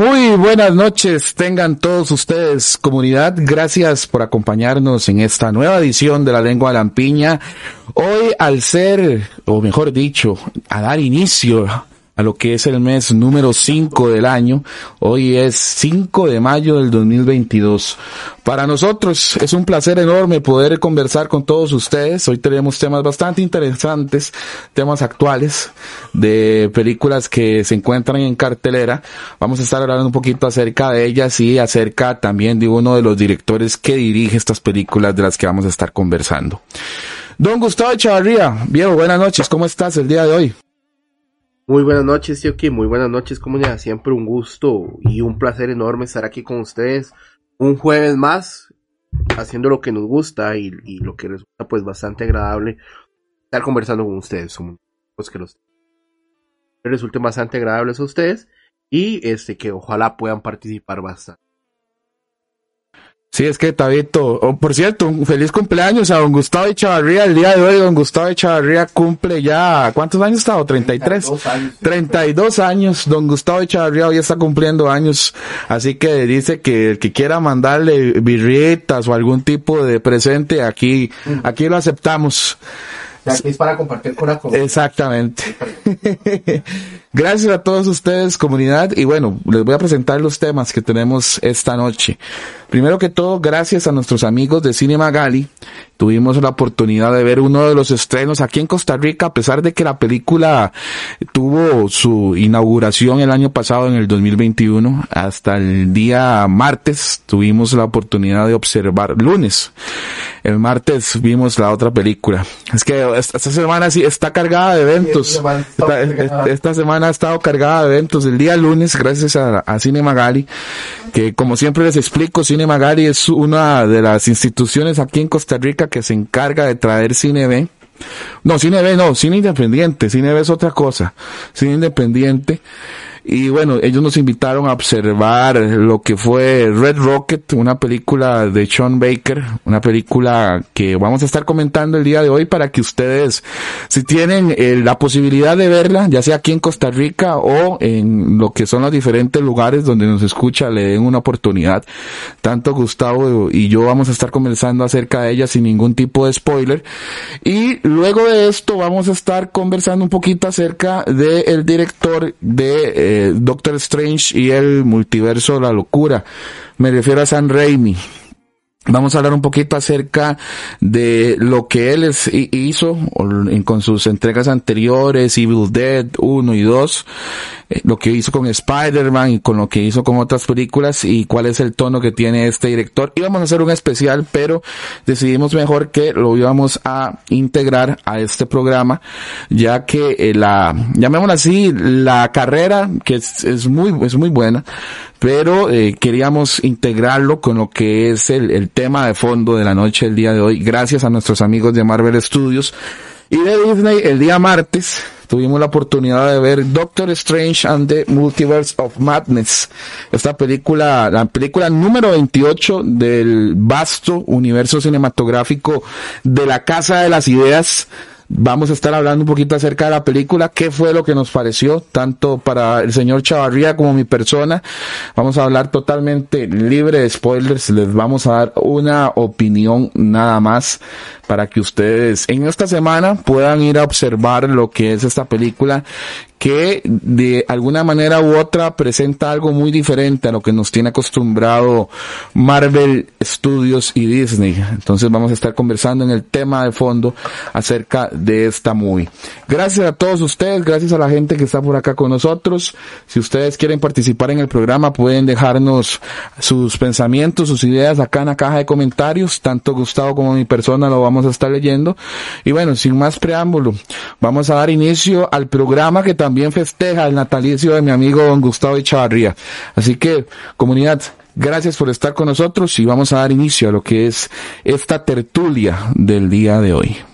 Muy buenas noches, tengan todos ustedes, comunidad. Gracias por acompañarnos en esta nueva edición de la lengua lampiña. Hoy, al ser, o mejor dicho, a dar inicio a lo que es el mes número 5 del año. Hoy es 5 de mayo del 2022. Para nosotros es un placer enorme poder conversar con todos ustedes. Hoy tenemos temas bastante interesantes, temas actuales de películas que se encuentran en cartelera. Vamos a estar hablando un poquito acerca de ellas y acerca también de uno de los directores que dirige estas películas de las que vamos a estar conversando. Don Gustavo Chavarría, viejo, buenas noches, ¿cómo estás el día de hoy? Muy buenas noches, tío Kim. Muy buenas noches, comunidad. Siempre un gusto y un placer enorme estar aquí con ustedes. Un jueves más, haciendo lo que nos gusta y, lo que resulta pues bastante agradable estar conversando con ustedes. Pues que los resulten bastante agradables a ustedes y este que ojalá puedan participar bastante. Sí, es que Tabito, oh, por cierto, un feliz cumpleaños a don Gustavo Echavarría. El día de hoy, don Gustavo Echavarría cumple ya, ¿cuántos años está? 33. 32 años. 32 años. Don Gustavo Echavarría hoy está cumpliendo años. Así que dice que el que quiera mandarle birritas o algún tipo de presente, aquí, aquí lo aceptamos. Aquí es para compartir con la comunidad. Exactamente. Gracias a todos ustedes, comunidad. Y bueno, les voy a presentar los temas que tenemos esta noche. Primero que todo, gracias a nuestros amigos de Cinema Gali, tuvimos la oportunidad de ver uno de los estrenos aquí en Costa Rica, a pesar de que la película tuvo su inauguración el año pasado, en el 2021, hasta el día martes tuvimos la oportunidad de observar, lunes, el martes vimos la otra película. Es que esta, semana sí está cargada de eventos. Esta, semana ha estado cargada de eventos. El día lunes, gracias a, a Cinema Gali, que como siempre les explico, Cine Magali es una de las instituciones aquí en Costa Rica que se encarga de traer cine B. No, cine B no, cine independiente, cine B es otra cosa, cine independiente y bueno, ellos nos invitaron a observar lo que fue Red Rocket, una película de Sean Baker, una película que vamos a estar comentando el día de hoy para que ustedes, si tienen eh, la posibilidad de verla, ya sea aquí en Costa Rica o en lo que son los diferentes lugares donde nos escucha, le den una oportunidad. Tanto Gustavo y yo vamos a estar conversando acerca de ella sin ningún tipo de spoiler. Y luego de esto vamos a estar conversando un poquito acerca del director de eh, Doctor Strange y el multiverso de la locura. Me refiero a San Raimi. Vamos a hablar un poquito acerca de lo que él hizo con sus entregas anteriores, Evil Dead 1 y 2, eh, lo que hizo con Spider-Man y con lo que hizo con otras películas y cuál es el tono que tiene este director. Íbamos a hacer un especial, pero decidimos mejor que lo íbamos a integrar a este programa, ya que eh, la, llamémosla así, la carrera, que es, es muy, es muy buena, pero eh, queríamos integrarlo con lo que es el, el tema de fondo de la noche del día de hoy, gracias a nuestros amigos de Marvel Studios y de Disney el día martes tuvimos la oportunidad de ver Doctor Strange and the Multiverse of Madness. Esta película, la película número 28 del vasto universo cinematográfico de la Casa de las Ideas Vamos a estar hablando un poquito acerca de la película, qué fue lo que nos pareció, tanto para el señor Chavarría como mi persona. Vamos a hablar totalmente libre de spoilers, les vamos a dar una opinión nada más para que ustedes en esta semana puedan ir a observar lo que es esta película que de alguna manera u otra presenta algo muy diferente a lo que nos tiene acostumbrado Marvel Studios y Disney. Entonces vamos a estar conversando en el tema de fondo acerca de esta movie. Gracias a todos ustedes, gracias a la gente que está por acá con nosotros. Si ustedes quieren participar en el programa pueden dejarnos sus pensamientos, sus ideas acá en la caja de comentarios. Tanto Gustavo como mi persona lo vamos a estar leyendo. Y bueno, sin más preámbulo, vamos a dar inicio al programa que también también festeja el natalicio de mi amigo don Gustavo Echavarría. Así que, comunidad, gracias por estar con nosotros y vamos a dar inicio a lo que es esta tertulia del día de hoy.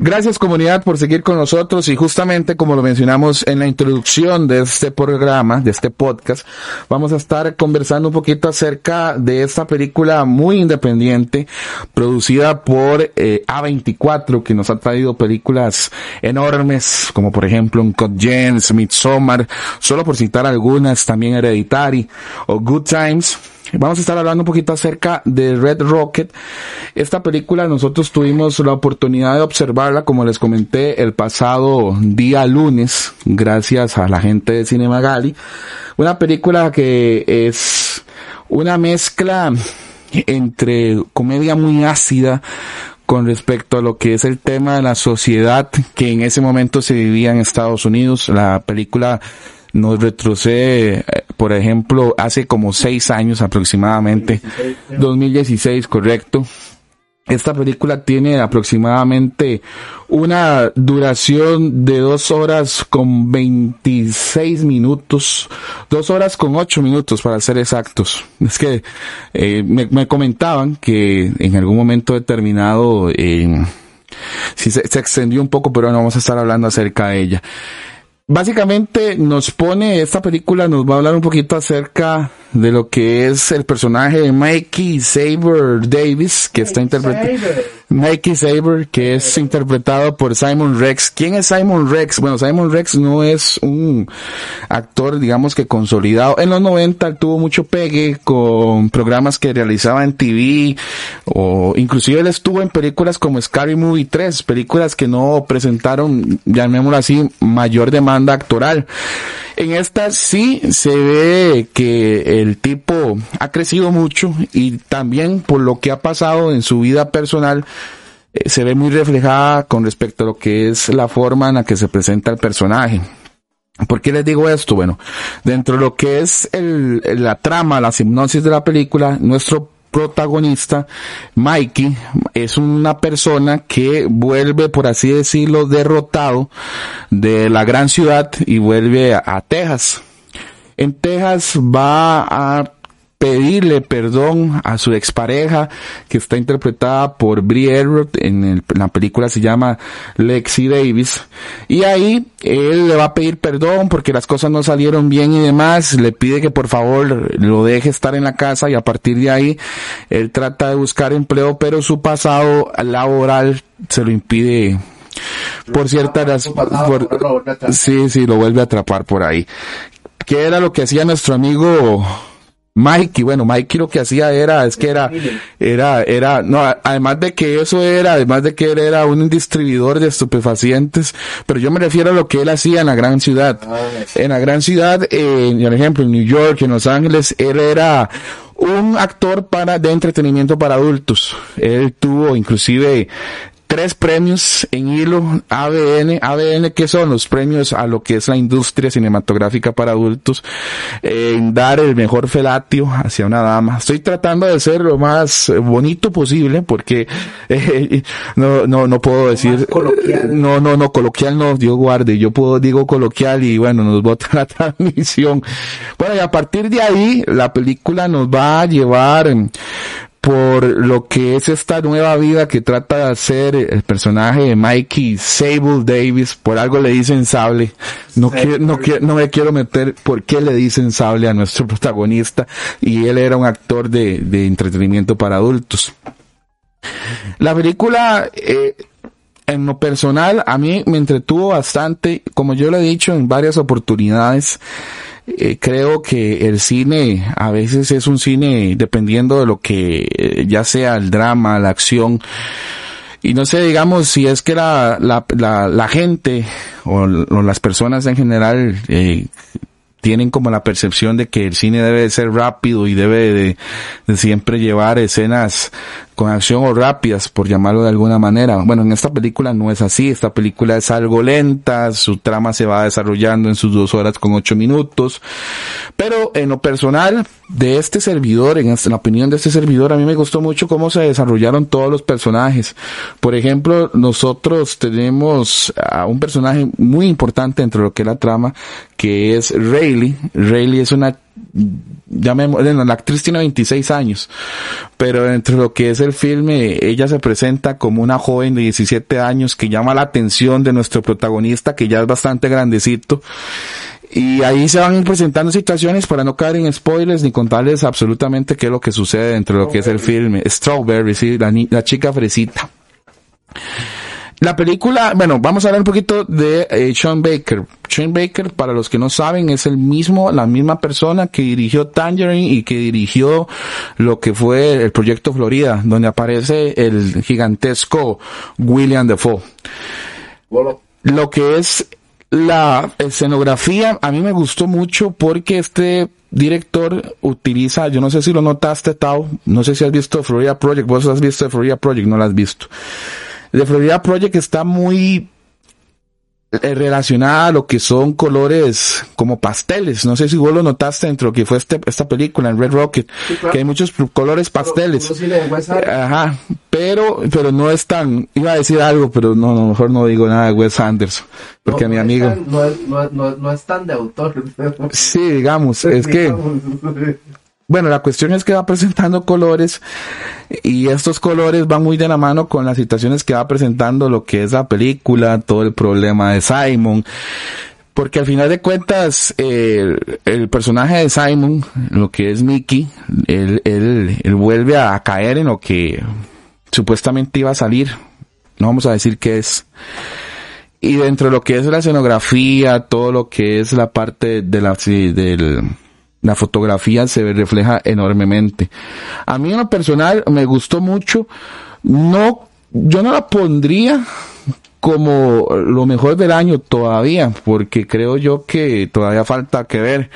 Gracias comunidad por seguir con nosotros. Y justamente como lo mencionamos en la introducción de este programa, de este podcast, vamos a estar conversando un poquito acerca de esta película muy independiente producida por eh, A24 que nos ha traído películas enormes como por ejemplo Uncut Gems, Midsommar, solo por citar algunas, también Hereditary o Good Times Vamos a estar hablando un poquito acerca de Red Rocket. Esta película nosotros tuvimos la oportunidad de observarla, como les comenté, el pasado día lunes, gracias a la gente de Cinema Gali. Una película que es una mezcla entre comedia muy ácida con respecto a lo que es el tema de la sociedad que en ese momento se vivía en Estados Unidos. La película nos retrocede, eh, por ejemplo, hace como seis años aproximadamente, 2016, correcto. Esta película tiene aproximadamente una duración de dos horas con 26 minutos, dos horas con ocho minutos para ser exactos. Es que eh, me, comentaban que en algún momento determinado eh, sí se, se extendió un poco, pero no vamos a estar hablando acerca de ella. Básicamente nos pone, esta película nos va a hablar un poquito acerca de lo que es el personaje de Mikey Saber Davis, que está interpretado, Mikey Saber, que es interpretado por Simon Rex. ¿Quién es Simon Rex? Bueno, Simon Rex no es un actor, digamos que consolidado. En los 90 tuvo mucho pegue con programas que realizaba en TV, o inclusive él estuvo en películas como Scary Movie 3, películas que no presentaron, llamémoslo así, mayor demanda actoral. En esta sí se ve que el tipo ha crecido mucho y también por lo que ha pasado en su vida personal eh, se ve muy reflejada con respecto a lo que es la forma en la que se presenta el personaje. ¿Por qué les digo esto? Bueno, dentro de lo que es el, la trama, la hipnosis de la película, nuestro protagonista, Mikey, es una persona que vuelve, por así decirlo, derrotado de la gran ciudad y vuelve a, Texas. En Texas va a pedirle perdón a su expareja que está interpretada por Brie en, la película se llama Lexi Davis. Y ahí él le va a pedir perdón porque las cosas no salieron bien y demás. Le pide que por favor lo deje estar en la casa y a partir de ahí él trata de buscar empleo pero su pasado laboral se lo impide. Por cierta razón sí sí lo vuelve a atrapar por ahí ¿Qué era lo que hacía nuestro amigo Mikey, bueno, Mikey lo que hacía era, es que era, era, era, no, además de que eso era, además de que él era un distribuidor de estupefacientes, pero yo me refiero a lo que él hacía en la gran ciudad. Ah, en la gran ciudad, eh, por ejemplo, en New York, en Los Ángeles, él era un actor para, de entretenimiento para adultos. Él tuvo inclusive tres premios en hilo ABN, ABN que son los premios a lo que es la industria cinematográfica para adultos, en dar el mejor felatio hacia una dama. Estoy tratando de ser lo más bonito posible porque eh, no, no, no puedo decir, no, no, no, coloquial no, Dios guarde, yo puedo, digo coloquial y bueno, nos bota la transmisión. Bueno, y a partir de ahí, la película nos va a llevar por lo que es esta nueva vida que trata de hacer el personaje de Mikey Sable Davis, por algo le dicen sable, no, quiero, no, no me quiero meter por qué le dicen sable a nuestro protagonista y él era un actor de, de entretenimiento para adultos. La película, eh, en lo personal, a mí me entretuvo bastante, como yo lo he dicho en varias oportunidades, eh, creo que el cine a veces es un cine dependiendo de lo que eh, ya sea el drama, la acción. Y no sé, digamos, si es que la, la, la, gente o, las personas en general eh, tienen como la percepción de que el cine debe de ser rápido y debe de, de, siempre llevar escenas con acción o rápidas, por llamarlo de alguna manera. Bueno, en esta película no es así, esta película es algo lenta, su trama se va desarrollando en sus dos horas con ocho minutos, pero en lo personal de este servidor, en la opinión de este servidor, a mí me gustó mucho cómo se desarrollaron todos los personajes. Por ejemplo, nosotros tenemos a un personaje muy importante dentro de lo que es la trama, que es Rayleigh. Rayleigh es una ya me, bueno, la actriz tiene 26 años, pero dentro de lo que es el filme, ella se presenta como una joven de 17 años que llama la atención de nuestro protagonista, que ya es bastante grandecito. Y ahí se van presentando situaciones para no caer en spoilers ni contarles absolutamente qué es lo que sucede dentro de lo que es el filme. Strawberry, sí, la, la chica fresita. La película, bueno, vamos a hablar un poquito de eh, Sean Baker. Sean Baker, para los que no saben, es el mismo, la misma persona que dirigió Tangerine y que dirigió lo que fue el proyecto Florida, donde aparece el gigantesco William Defoe. Lo que es la escenografía, a mí me gustó mucho porque este director utiliza, yo no sé si lo notaste, Tao, no sé si has visto Florida Project, vos has visto Florida Project, no lo has visto de Florida Project está muy eh, relacionada a lo que son colores como pasteles. No sé si vos lo notaste dentro de que fue este, esta película en Red Rocket, que hay muchos colores pasteles. Ajá, pero, pero no es tan, iba a decir algo, pero no, no mejor no digo nada de Wes Anderson, porque a mi amigo. no, no, no, es tan de autor. Sí, digamos, es que, bueno, la cuestión es que va presentando colores y estos colores van muy de la mano con las situaciones que va presentando lo que es la película, todo el problema de Simon. Porque al final de cuentas, eh, el personaje de Simon, lo que es Mickey, él, él, él vuelve a caer en lo que supuestamente iba a salir. No vamos a decir qué es. Y dentro de lo que es la escenografía, todo lo que es la parte de la, del, la fotografía se refleja enormemente. A mí en lo personal me gustó mucho. No, yo no la pondría como lo mejor del año todavía, porque creo yo que todavía falta que ver.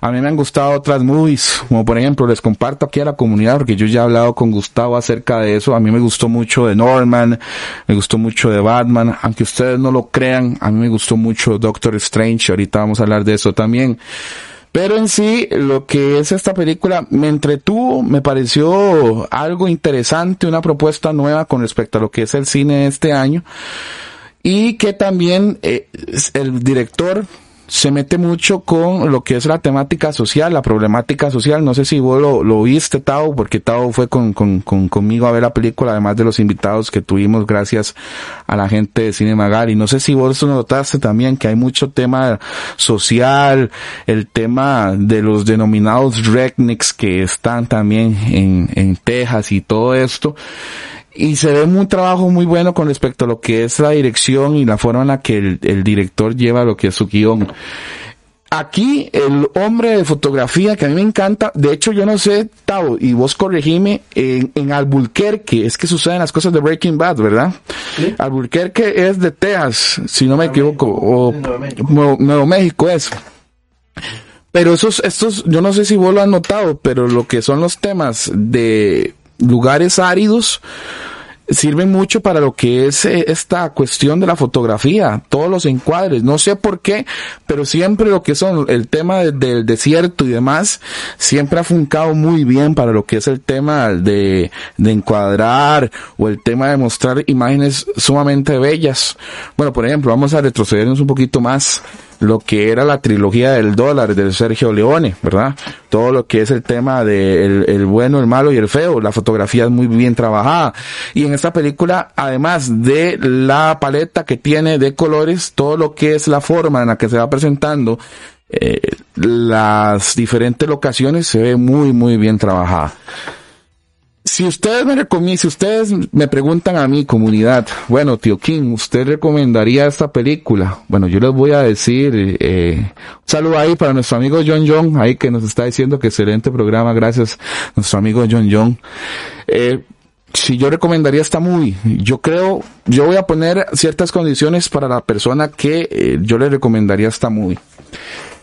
A mí me han gustado otras movies, como por ejemplo, les comparto aquí a la comunidad, porque yo ya he hablado con Gustavo acerca de eso. A mí me gustó mucho de Norman, me gustó mucho de Batman, aunque ustedes no lo crean, a mí me gustó mucho Doctor Strange, ahorita vamos a hablar de eso también. Pero en sí, lo que es esta película me entretuvo, me pareció algo interesante, una propuesta nueva con respecto a lo que es el cine este año. Y que también eh, el director se mete mucho con lo que es la temática social, la problemática social. No sé si vos lo, lo viste, Tao, porque Tao fue con, con, con, conmigo a ver la película, además de los invitados que tuvimos gracias a la gente de Cine Magari. No sé si vos notaste también que hay mucho tema social, el tema de los denominados rednecks que están también en, en Texas y todo esto y se ve un trabajo muy bueno con respecto a lo que es la dirección y la forma en la que el, director lleva lo que es su guion. Aquí el hombre de fotografía que a mí me encanta, de hecho yo no sé, Tavo, y vos corregime, en, en Albuquerque, es que suceden las cosas de Breaking Bad, ¿verdad? ¿Sí? Albuquerque es de Texas, si no me equivoco, o Nuevo, México es. Pero esos, estos, yo no sé si vos lo has notado, pero lo que son los temas de lugares áridos sirven mucho para lo que es eh, esta cuestión de la fotografía, todos los encuadres, no sé por qué, pero siempre lo que son el tema del desierto y demás, siempre ha funcado muy bien para lo que es el tema de, de encuadrar o el tema de mostrar imágenes sumamente bellas. Bueno, por ejemplo, vamos a retrocedernos un poquito más lo que era la trilogía del dólar de Sergio Leone, ¿verdad? Todo lo que es el tema de el, bueno, el malo y el feo, la fotografía es muy bien trabajada. Y en esta película, además de la paleta que tiene de colores, todo lo que es la forma en la que se va presentando eh, las diferentes locaciones se ve muy, muy bien trabajada si ustedes me recomiendan, si ustedes me preguntan a mi comunidad, bueno, tío King, ¿usted recomendaría esta película? Bueno, yo les voy a decir, eh, un saludo ahí para nuestro amigo John John, ahí que nos está diciendo que excelente programa, gracias, nuestro amigo John John. Eh, si yo recomendaría esta movie, yo creo, yo voy a poner ciertas condiciones para la persona que eh, yo le recomendaría esta movie.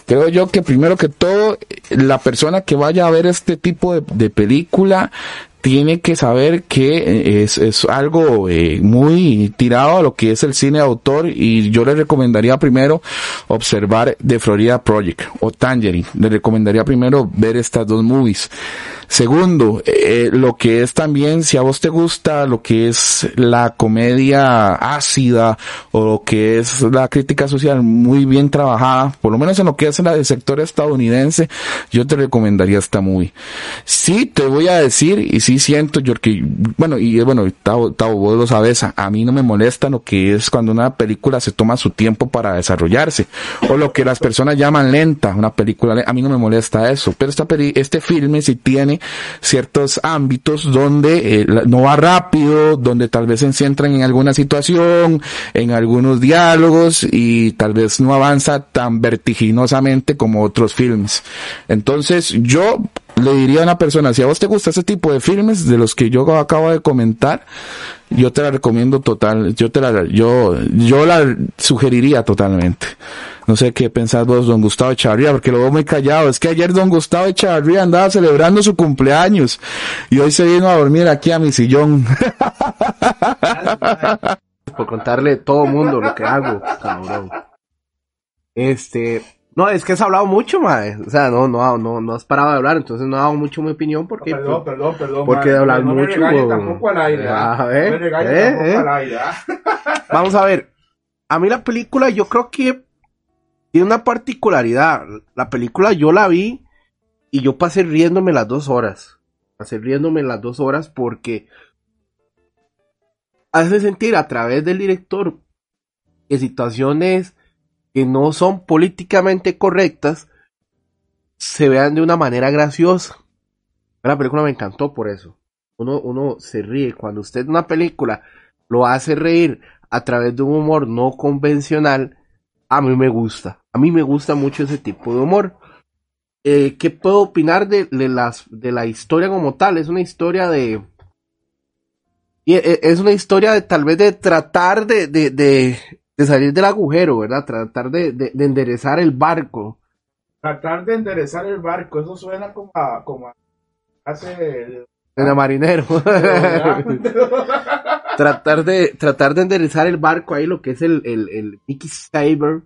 Creo yo que primero que todo, la persona que vaya a ver este tipo de película tiene que saber que eh, es, es algo eh, muy tirado a lo que es el cine de autor y yo le recomendaría primero observar The Florida Project o Tangerine. Le recomendaría primero ver estas dos movies. Segundo, eh, lo que es también, si a vos te gusta lo que es la comedia ácida o lo que es la crítica social muy bien trabajada, por lo menos en lo que es en el sector estadounidense, yo te recomendaría esta movie. Sí, te voy a decir, y sí siento, yo que, bueno, y bueno, Tavo, vos lo sabes, a, a mí no me molesta lo que es cuando una película se toma su tiempo para desarrollarse, o lo que las personas llaman lenta, una película, a mí no me molesta eso, pero esta este filme sí tiene ciertos ámbitos donde eh, no va rápido, donde tal vez se centran en alguna situación, en algunos diálogos y tal vez no avanza tan vertiginosamente como otros filmes. Entonces yo le diría a una persona, si a vos te gusta ese tipo de filmes de los que yo acabo de comentar, yo te la recomiendo total, yo te la, yo, yo la sugeriría totalmente. No sé qué pensás vos, don Gustavo Echavarría, porque lo veo muy callado. Es que ayer don Gustavo Echavarría andaba celebrando su cumpleaños y hoy se vino a dormir aquí a mi sillón. Por contarle a todo mundo lo que hago, cabrón. Este, no, es que has hablado mucho, madre. O sea, no, no, no, no has parado de hablar, entonces no hago mucho mi opinión porque. perdón, perdón, perdón. Porque de hablar no mucho. Me tampoco al aire. A ver, no me regañes eh, tampoco eh. al aire. ¿ah? Vamos a ver. A mí la película, yo creo que tiene una particularidad. La película yo la vi y yo pasé riéndome las dos horas. Pasé riéndome las dos horas porque hace sentir a través del director que situaciones no son políticamente correctas se vean de una manera graciosa. La película me encantó por eso. Uno, uno se ríe. Cuando usted una película lo hace reír a través de un humor no convencional, a mí me gusta. A mí me gusta mucho ese tipo de humor. Eh, ¿Qué puedo opinar de, las, de la historia como tal? Es una historia de... y e- Es una historia de tal vez de tratar de, de salir del agujero, ¿verdad? Tratar de, de, de enderezar el barco. Tratar de enderezar el barco, eso suena como a, como a hace En la marinero. tratar de tratar de enderezar el barco ahí lo que es el, el, el Mickey Saber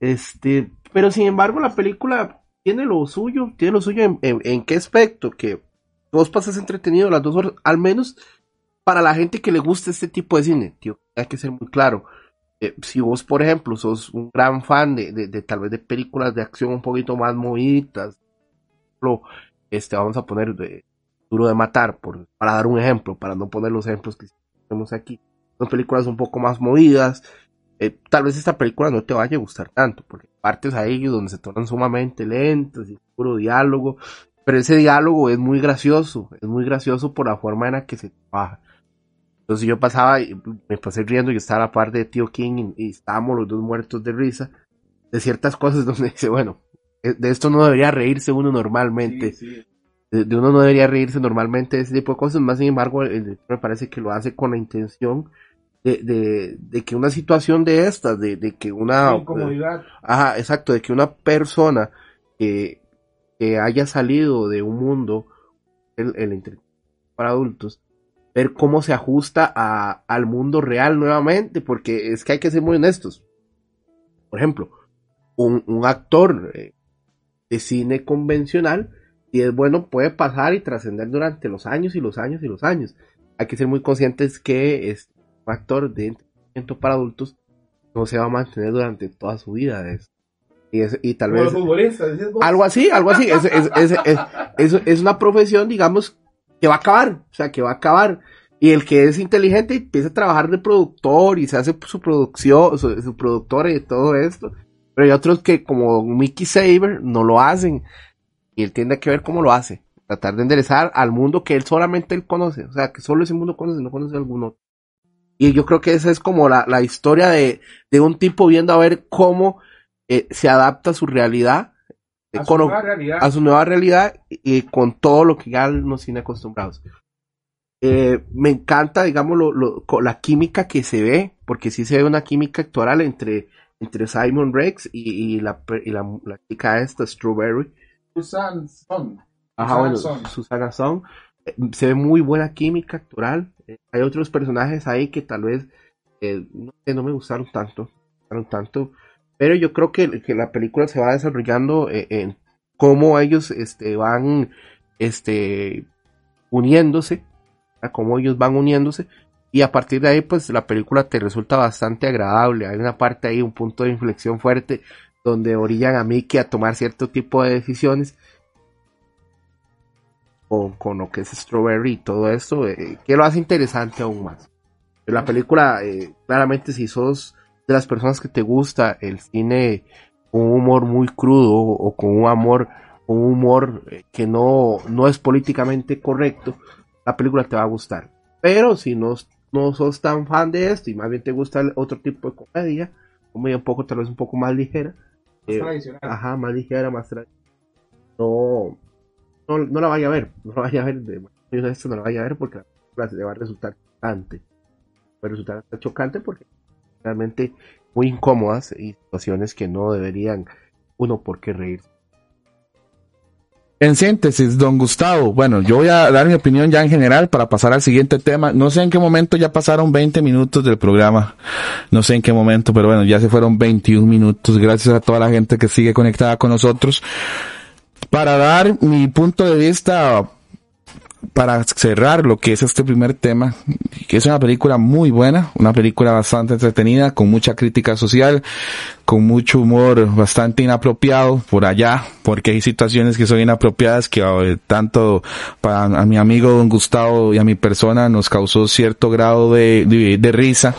este pero sin embargo la película tiene lo suyo tiene lo suyo en, en, en qué aspecto que vos pasas entretenido las dos horas al menos para la gente que le gusta este tipo de cine tío hay que ser muy claro Eh, si vos por ejemplo sos un gran fan de, de, tal vez de películas de acción un poquito más movidas lo este vamos a poner de duro de matar por, para dar un ejemplo para no poner los ejemplos que tenemos aquí. Son películas un poco más movidas. Eh, tal vez esta película no te vaya a gustar tanto, porque partes ahí donde se tornan sumamente lentas y puro diálogo. Pero ese diálogo es muy gracioso, es muy gracioso por la forma en la que se trabaja. Entonces yo pasaba, y me pasé riendo y estaba a la par de Tío King y, y estábamos los dos muertos de risa de ciertas cosas donde dice, bueno, eh, de esto no debería reírse uno normalmente Sí, sí. de, de uno no debería reírse normalmente de ese tipo de cosas, más sin embargo, el director me parece que lo hace con la intención de, de, de que una situación de estas, de, de que una... Incomodidad. Ajá, exacto, de que una persona que, que haya salido de un mundo, el, el para adultos, ver cómo se ajusta a, al mundo real nuevamente, porque es que hay que ser muy honestos. Por ejemplo, un, un actor eh, de cine convencional, si es bueno, puede pasar y trascender durante los años y los años y los años. Hay que ser muy conscientes que es un actor de entretenimiento para adultos no se va a mantener durante toda su vida. es- y, es- y tal Como vez los futbolistas, algo así, algo así. Es, es, es, es, es- es una profesión, digamos, que va a acabar. O sea, que va a acabar. Y el que es inteligente empieza a trabajar de productor y se hace su producción, su, su y todo esto. Pero hay otros que, como Mickey Saber, no lo hacen. Y él tiene que ver cómo lo hace. Tratar de enderezar al mundo que él solamente él conoce. O sea, que solo ese mundo conoce, no conoce alguno. Y yo creo que esa es como la, la historia de, de un tipo viendo a ver cómo eh, se adapta a su realidad. A su con- nueva realidad. a su nueva realidad y con todo lo que ya nos tiene acostumbrados. Eh, me encanta, digamos, lo, lo- la química que se ve, porque sí se ve una química actoral entre, entre Simon Rex y, y la, y la, la chica esta, Strawberry. Susan Son. Ajá, bueno, Susana Son. Susana Song. se ve muy buena química actoral. Eh, hay otros personajes ahí que tal vez eh, no, no, me gustaron tanto, gustaron tanto. Pero yo creo que, que la película se va desarrollando eh, en cómo ellos este, van este, uniéndose, a cómo ellos van uniéndose. Y a partir de ahí, pues la película te resulta bastante agradable. Hay una parte ahí, un punto de inflexión fuerte, donde orillan a Mickey a tomar cierto tipo de decisiones. Con, con lo que es Strawberry y todo esto, eh, que lo hace interesante aún más. La película, eh, claramente, si sos de las personas que te gusta el cine con un humor muy crudo o con un amor, un humor eh, que no, no es políticamente correcto, la película te va a gustar. Pero si no, no sos tan fan de esto y más bien te gusta otro tipo de comedia, comedia un poco, tal vez un poco más ligera. Más tradicional. Ajá, más ligera, más tradicional. No, no, no, la vaya a ver, no la vaya a ver, de, esto no la vaya a ver porque la le va a resultar chocante. Va a resultar chocante porque realmente muy incómodas y situaciones que no deberían uno por qué reírse. En síntesis, don Gustavo, bueno, yo voy a dar mi opinión ya en general para pasar al siguiente tema. No sé en qué momento ya pasaron 20 minutos del programa. No sé en qué momento, pero bueno, ya se fueron 21 minutos. Gracias a toda la gente que sigue conectada con nosotros. Para dar mi punto de vista para cerrar lo que es este primer tema, que es una película muy buena, una película bastante entretenida, con mucha crítica social, con mucho humor bastante inapropiado por allá, porque hay situaciones que son inapropiadas que eh, tanto para a mi amigo don Gustavo y a mi persona nos causó cierto grado de, de, risa.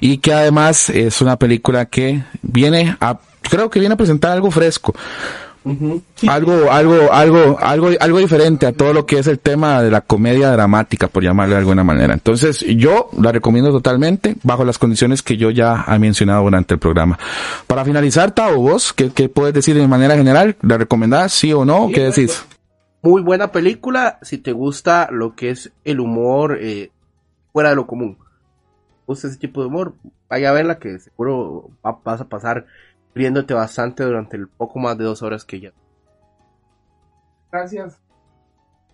Y que además es una película que viene a, creo que viene a presentar algo fresco algo, algo, algo, algo, algo diferente a todo lo que es el tema de la comedia dramática, por llamarle de alguna manera. Entonces, yo la recomiendo totalmente, bajo las condiciones que yo ya he mencionado durante el programa. Para finalizar, Tao, vos, ¿qué, qué puedes decir de manera general? ¿La recomendás, sí o no? ¿Qué decís? Muy buena película, si te gusta lo que es el humor eh, fuera de lo común. gusta ese tipo de humor, vaya a verla que seguro vas a pasar riéndote bastante durante el poco más de dos horas que ya. Gracias.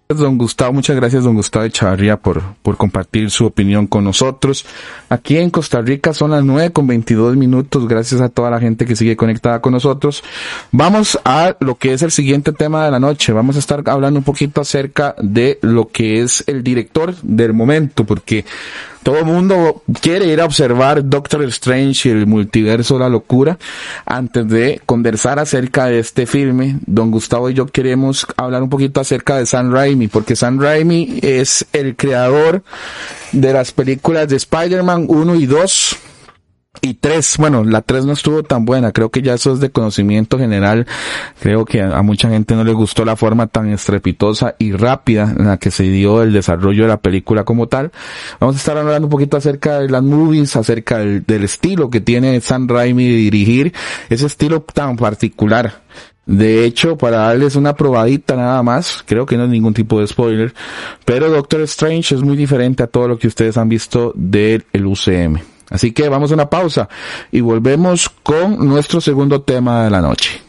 Don Gustavo, muchas gracias don Gustavo Echavarría por, por compartir su opinión con nosotros. Aquí en Costa Rica son las nueve con 22 minutos, gracias a toda la gente que sigue conectada con nosotros. Vamos a lo que es el siguiente tema de la noche. Vamos a estar hablando un poquito acerca de lo que es el director del momento, porque todo el mundo quiere ir a observar Doctor Strange y el multiverso la locura. Antes de conversar acerca de este filme, don Gustavo y yo queremos hablar un poquito acerca de Sam Raimi, porque Sam Raimi es el creador de las películas de Spider-Man 1 y 2 y tres, bueno, la tres no estuvo tan buena, creo que ya eso es de conocimiento general, creo que a, mucha gente no le gustó la forma tan estrepitosa y rápida en la que se dio el desarrollo de la película como tal. Vamos a estar hablando un poquito acerca de las movies, acerca del, estilo que tiene Sam Raimi de dirigir, ese estilo tan particular. De hecho, para darles una probadita nada más, creo que no es ningún tipo de spoiler, pero Doctor Strange es muy diferente a todo lo que ustedes han visto del UCM. Así que vamos a una pausa y volvemos con nuestro segundo tema de la noche.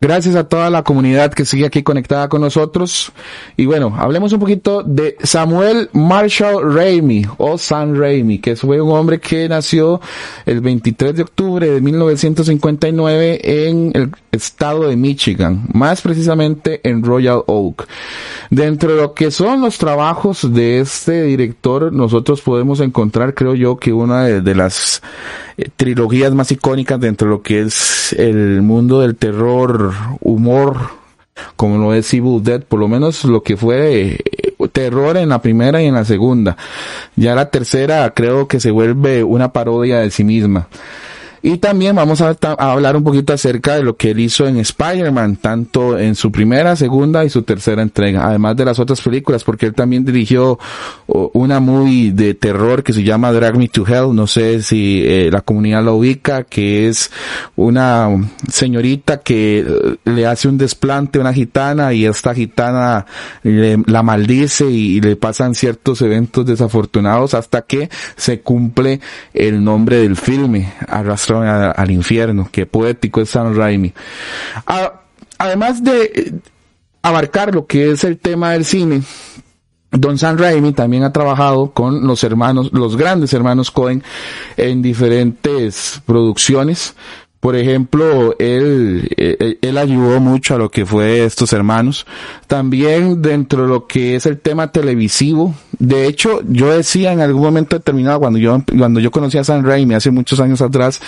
Gracias a toda la comunidad que sigue aquí conectada con nosotros. Y bueno, hablemos un poquito de Samuel Marshall Raimi o Sam Raimi, que fue un hombre que nació el 23 de octubre de 1959 en el estado de Michigan, más precisamente en Royal Oak. Dentro de lo que son los trabajos de este director, nosotros podemos encontrar, creo yo, que una de, las eh, trilogías más icónicas dentro de lo que es el mundo del terror, humor, como lo es Evil Dead, por lo menos lo que fue eh, terror en la primera y en la segunda. Ya la tercera creo que se vuelve una parodia de sí misma. Y también vamos a, hablar un poquito acerca de lo que él hizo en Spider-Man, tanto en su primera, segunda y su tercera entrega, además de las otras películas, porque él también dirigió una muy de terror que se llama Drag Me to Hell, no sé si eh, la comunidad la ubica, que es una señorita que eh, le hace un desplante a una gitana y esta gitana le, la maldice y, le pasan ciertos eventos desafortunados hasta que se cumple el nombre del filme, Al infierno, que poético es Sam Raimi. además de eh, abarcar lo que es el tema del cine, Don Sam Raimi también ha trabajado con los hermanos, los grandes hermanos Cohen en diferentes producciones. Por ejemplo, él, él, ayudó mucho a lo que fue estos hermanos. También dentro de lo que es el tema televisivo. De hecho, yo decía en algún momento determinado, cuando yo, cuando yo conocí a Sam Raimi hace muchos años atrás,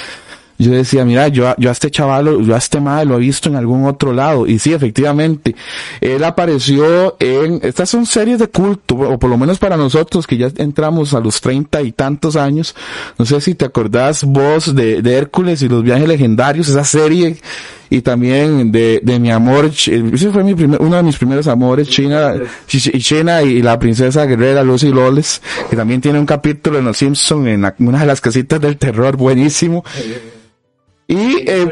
yo decía, mira, yo, yo a este chaval, yo a este madre lo he visto en algún otro lado. Y sí, efectivamente, él apareció en, estas son series de culto, o por lo menos para nosotros que ya entramos a los treinta y tantos años. No sé si te acordás vos de, de Hércules y los viajes legendarios, esa serie y también de, de mi amor, ese fue mi primer, uno de mis primeros amores, China, China y la princesa guerrera Lucy Lawless, que también tiene un capítulo en Los Simpsons, en una de las casitas del terror, buenísimo. Y eh,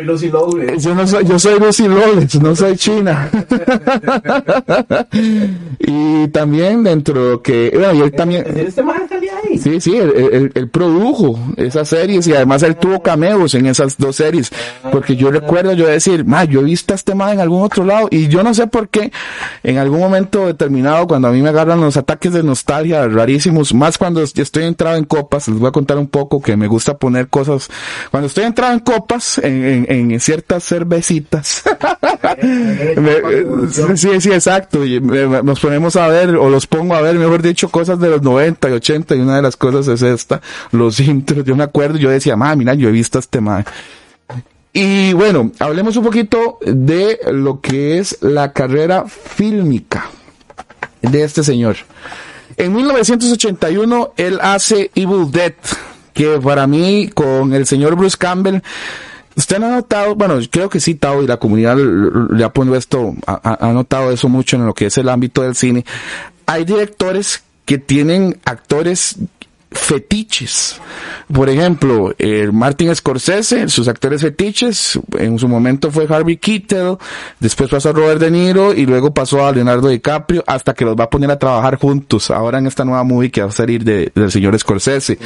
yo, no soy, yo soy Lucy Lawless, no soy China. y también dentro que, bueno, y él también... ¿Este Sí, sí, él, él, produjo esas series y además él tuvo cameos en esas dos series. Porque yo recuerdo yo decir, ma, yo he visto a este man en algún otro lado y yo no sé por qué en algún momento determinado cuando a mí me agarran los ataques de nostalgia rarísimos, más cuando estoy entrado en copas, les voy a contar un poco que me gusta poner cosas, cuando estoy entrado en copas, en, en, ciertas cervecitas. sí, sí, exacto. Y nos ponemos a ver, o los pongo a ver, mejor dicho, cosas de los 90 y 80, y una de las cosas es esta, los intros. Yo me acuerdo, yo decía, ma, mira, yo he visto este ma. Y bueno, hablemos un poquito de lo que es la carrera fílmica de este señor. En 1981 él hace Evil Dead, que para mí con el señor Bruce Campbell Usted ha notado, bueno, creo que sí, Tao, y la comunidad le ha puesto esto, ha, notado eso mucho en lo que es el ámbito del cine. Hay directores que tienen actores fetiches. Por ejemplo, eh, Martin Scorsese, sus actores fetiches, en su momento fue Harvey Keitel, después pasó a Robert De Niro y luego pasó a Leonardo DiCaprio hasta que los va a poner a trabajar juntos. Ahora en esta nueva movie que va a salir de, del señor Scorsese.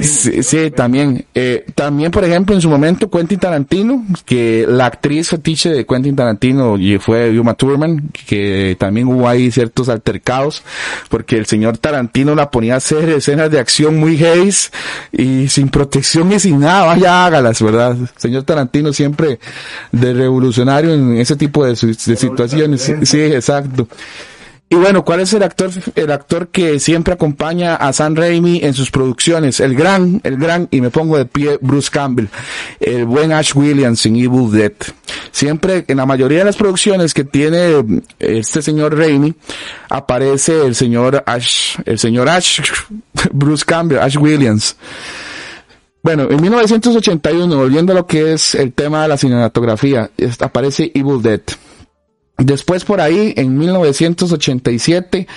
Sí, también. Eh, también, por ejemplo, en su momento Quentin Tarantino, que la actriz fetiche de Quentin Tarantino fue Uma Thurman, que también hubo ahí ciertos altercados, porque el señor Tarantino la ponía a hacer escenas de acción muy gays y sin protección y sin nada, vaya hágalas, ¿verdad? Señor Tarantino siempre de revolucionario en ese tipo de, situaciones. Sí, exacto. Y bueno, ¿cuál es el actor, el actor que siempre acompaña a Sam Raimi en sus producciones? El gran, el gran, y me pongo de pie, Bruce Campbell. El buen Ash Williams en Evil Dead. Siempre, en la mayoría de las producciones que tiene este señor Raimi, aparece el señor Ash, el señor Ash, Bruce Campbell, Ash Williams. Bueno, en 1981, volviendo a lo que es el tema de la cinematografía, aparece Evil Dead. Después por ahí, en 1987,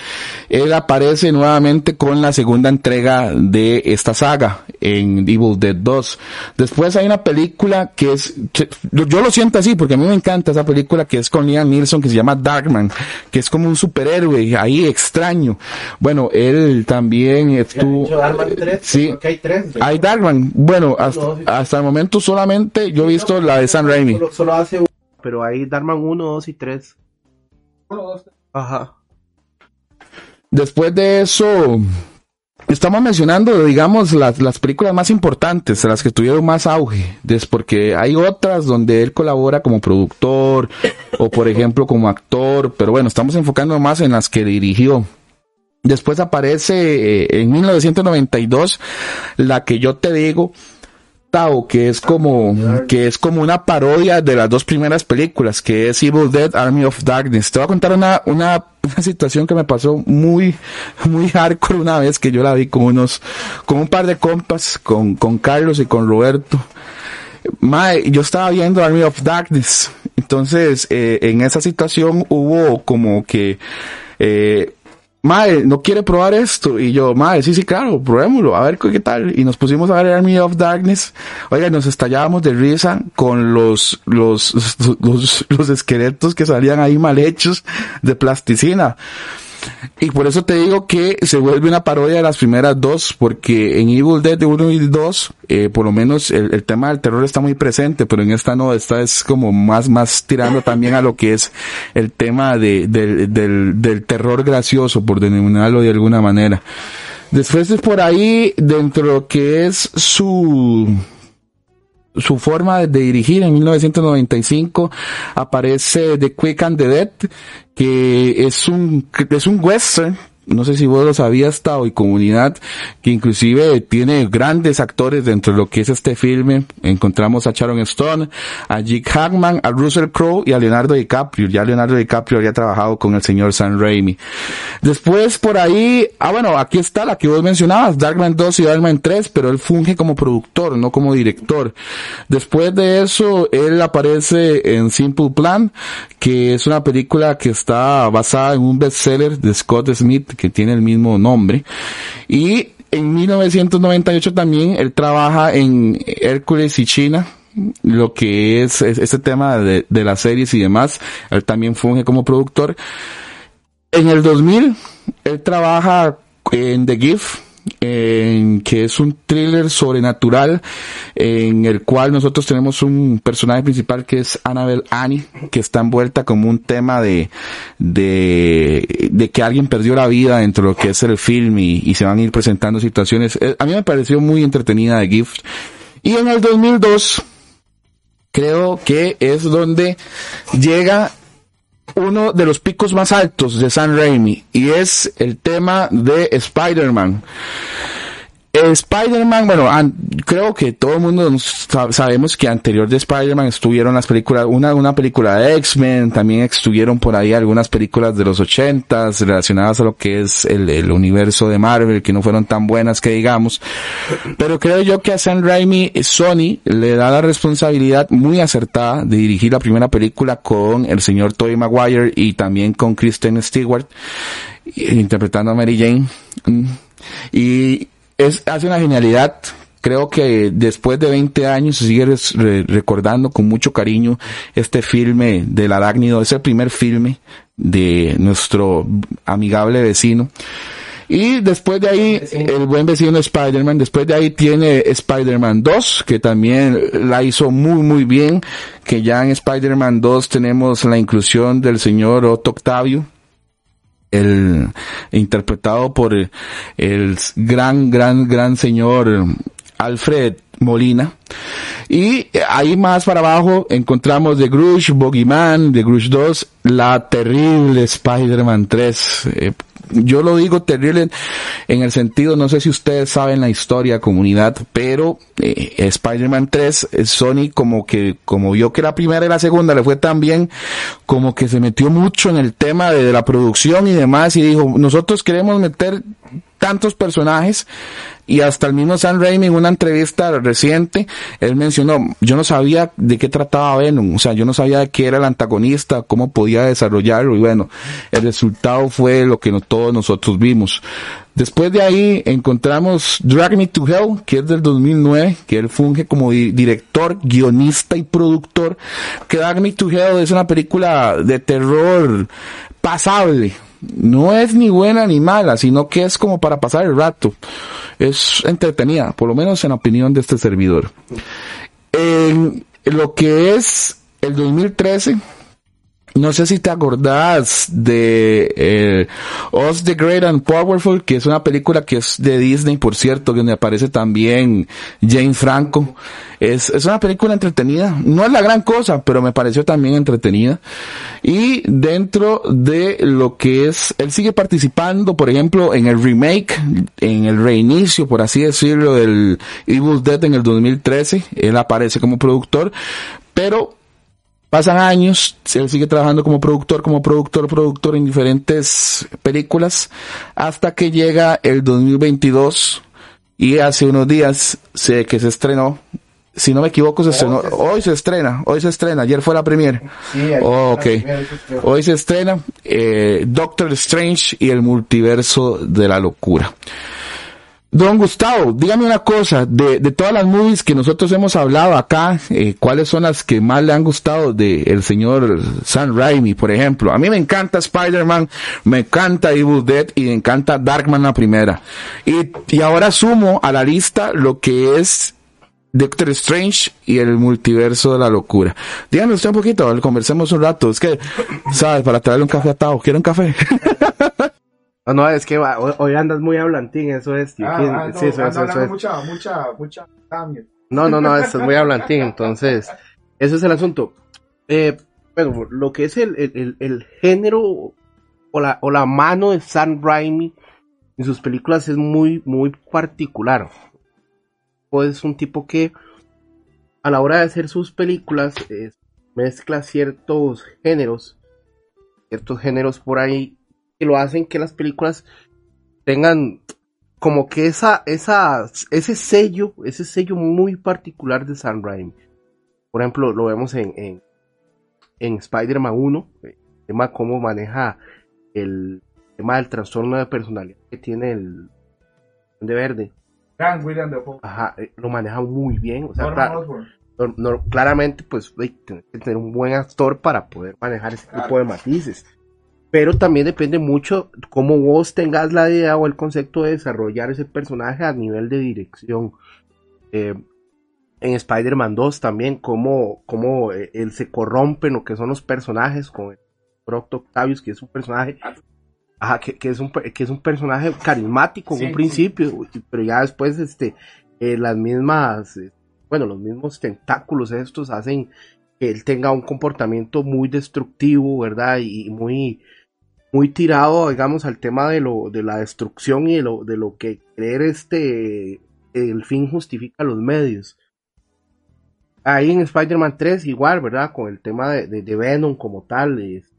él aparece nuevamente con la segunda entrega de esta saga, en Evil Dead 2. Después hay una película que es, yo lo siento así porque a mí me encanta esa película que es con Liam Neeson que se llama Darkman, que es como un superhéroe ahí extraño. Bueno, él también estuvo... Darkman 3, sí, hay tres. Hay Darkman. Bueno, hasta, el momento solamente yo he visto la de San Raimi. Solo, hace pero hay Darman 1, 2 y 3. 1, 2, 3. Ajá. Después de eso, estamos mencionando, digamos, las, las películas más importantes, las que tuvieron más auge, es porque hay otras donde él colabora como productor o, por ejemplo, como actor, pero bueno, estamos enfocando más en las que dirigió. Después aparece eh, en 1992 la que yo te digo, Tao, que es como, que es como una parodia de las dos primeras películas, que es Evil Dead, Army of Darkness. Te voy a contar una, una, una situación que me pasó muy, muy hardcore una vez que yo la vi con unos, con un par de compas, con, con Carlos y con Roberto. Mae, yo estaba viendo Army of Darkness. Entonces, eh, en esa situación hubo como que, eh, Mae, no quiere probar esto. Y yo, Mae, sí, sí, claro, probémoslo, a ver qué tal. Y nos pusimos a ver Army of Darkness. Oiga, nos estallábamos de risa con los, los, los, los esqueletos que salían ahí mal hechos de plasticina. Y por eso te digo que se vuelve una parodia de las primeras dos, porque en Evil Dead 1 y 2, eh, por lo menos el, tema del terror está muy presente, pero en esta no, esta es como más, más tirando también a lo que es el tema de, de del, del terror gracioso, por denominarlo de alguna manera. Después es por ahí, dentro de lo que es su, su forma de dirigir en 1995 aparece The Quick and the Dead que es un es un western no sé si vos lo sabías, Tao, y comunidad, que inclusive tiene grandes actores dentro de lo que es este filme. Encontramos a Sharon Stone, a Jake Hackman, a Russell Crowe y a Leonardo DiCaprio. Ya Leonardo DiCaprio había trabajado con el señor Sam Raimi. Después por ahí, ah bueno, aquí está la que vos mencionabas, Darkman 2 y Darkman 3, pero él funge como productor, no como director. Después de eso, él aparece en Simple Plan, que es una película que está basada en un bestseller de Scott Smith, que tiene el mismo nombre. Y en 1998 también él trabaja en Hércules y China, lo que es, este tema de, de, las series y demás. Él también funge como productor. En el 2000, él trabaja en The Gift, en que es un thriller sobrenatural en el cual nosotros tenemos un personaje principal que es Annabelle Annie que está envuelta como un tema de de, que alguien perdió la vida dentro de lo que es el film y, y se van a ir presentando situaciones. A mí me pareció muy entretenida de Gift. Y en el 2002 creo que es donde llega uno de los picos más altos de San Raimi y es el tema de Spider-Man. Spider-Man, bueno, creo que todo el mundo sabemos que anterior de Spider-Man estuvieron las películas, una, una película de X-Men, también estuvieron por ahí algunas películas de los ochentas relacionadas a lo que es el, el, universo de Marvel, que no fueron tan buenas que digamos. Pero creo yo que a Sam Raimi, Sony le da la responsabilidad muy acertada de dirigir la primera película con el señor Tobey Maguire y también con Kristen Stewart, interpretando a Mary Jane. Y es, hace una genialidad. Creo que después de 20 años se sigue re recordando con mucho cariño este filme del arácnido. Es el primer filme de nuestro amigable vecino. Y después de ahí, el buen vecino Spider-Man, después de ahí tiene Spider-Man 2, que también la hizo muy, muy bien, que ya en Spider-Man 2 tenemos la inclusión del señor Otto Octavio, el interpretado por el gran, gran, gran señor Alfred Molina. Y ahí más para abajo encontramos The Grush, Bogeyman, The Grush 2, la terrible Spider-Man 3. Eh, yo lo digo terrible en el sentido, no sé si ustedes saben la historia, comunidad, pero eh, Spider-Man 3, eh, Sony como que, como vio que la primera y la segunda le fue tan bien, como que se metió mucho en el tema de, de la producción y demás y dijo, nosotros queremos meter tantos personajes y hasta el mismo Sam Raimi en una entrevista reciente, él mencionó, yo no sabía de qué trataba Venom, o sea, yo no sabía de qué era el antagonista, cómo podía desarrollarlo y bueno, el resultado fue lo que no, todos nosotros vimos. Después de ahí encontramos Drag Me to Hell, que es del 2009, que él funge como di director, guionista y productor. Que Drag Me to Hell es una película de terror pasable, no es ni buena ni mala, sino que es como para pasar el rato. Es entretenida, por lo menos en la opinión de este servidor. En lo que es el 2013, no sé si te acordás de eh, Us the Great and Powerful, que es una película que es de Disney, por cierto, donde aparece también Jane Franco. Es, es una película entretenida. No es la gran cosa, pero me pareció también entretenida. Y dentro de lo que es, él sigue participando, por ejemplo, en el remake, en el reinicio, por así decirlo, del Evil Dead en el 2013. Él aparece como productor, pero Pasan años, él sigue trabajando como productor, como productor, productor en diferentes películas, hasta que llega el 2022 y hace unos días sé que se estrenó si no me equivoco, se estrenó. Hoy se estrena, hoy se estrena. Ayer fue la premier. Sí, Oh, está la ok. primera. Hoy se estrena eh, Doctor Strange y el multiverso de la locura. Don Gustavo, dígame una cosa, de, todas las movies que nosotros hemos hablado acá, eh, ¿cuáles son las que más le han gustado de el señor Sam Raimi, por ejemplo? A mí me encanta Spider-Man, me encanta Evil Dead y me encanta Darkman la primera. Y, y ahora sumo a la lista lo que es Doctor Strange y el multiverso de la locura. Díganos usted un poquito, conversemos un rato. Es que, ¿sabes? Para traerle un café atado. ¿Quiere un café? No, no, es que va, hoy, andas muy hablantín, eso es. tío, Ah, ah, no, sí, eso, eso, eso es. mucha, mucha, mucha. No, no, no, es muy hablantín, entonces, ese es el asunto. Eh, bueno, lo que es el, el, el- género o la, o la mano de Sam Raimi en sus películas es muy, muy particular. Pues es un tipo que a la hora de hacer sus películas eh, mezcla ciertos géneros, ciertos géneros por ahí que lo hacen que las películas tengan como que esa, esa, ese sello, ese sello muy particular de Sam Raimi. Por ejemplo, lo vemos en, en, en Spider-Man 1, el tema cómo maneja el tema del trastorno de personalidad que tiene el de verde. William. Ajá, eh, lo maneja muy bien. O sea, no- no- claramente, pues, hay que tener un buen actor para poder manejar ese tipo de matices. Pero también depende mucho cómo vos tengas la idea o el concepto de desarrollar ese personaje a nivel de dirección. Eh, en Spider-Man 2 también, cómo, cómo eh, él se corrompe en lo que son los personajes con el Doctor Octavius, que es un personaje ajá, que, que es un, que es un personaje carismático en Sí, un sí. principio, pero ya después este, eh, las mismas, bueno, los mismos tentáculos estos hacen que él tenga un comportamiento muy destructivo, ¿verdad? Y muy, muy tirado, digamos, al tema de lo, de la destrucción y de lo, de lo que creer este, el fin justifica los medios. Ahí en Spider-Man 3 igual, ¿verdad? Con el tema de, de- Venom como tal, es-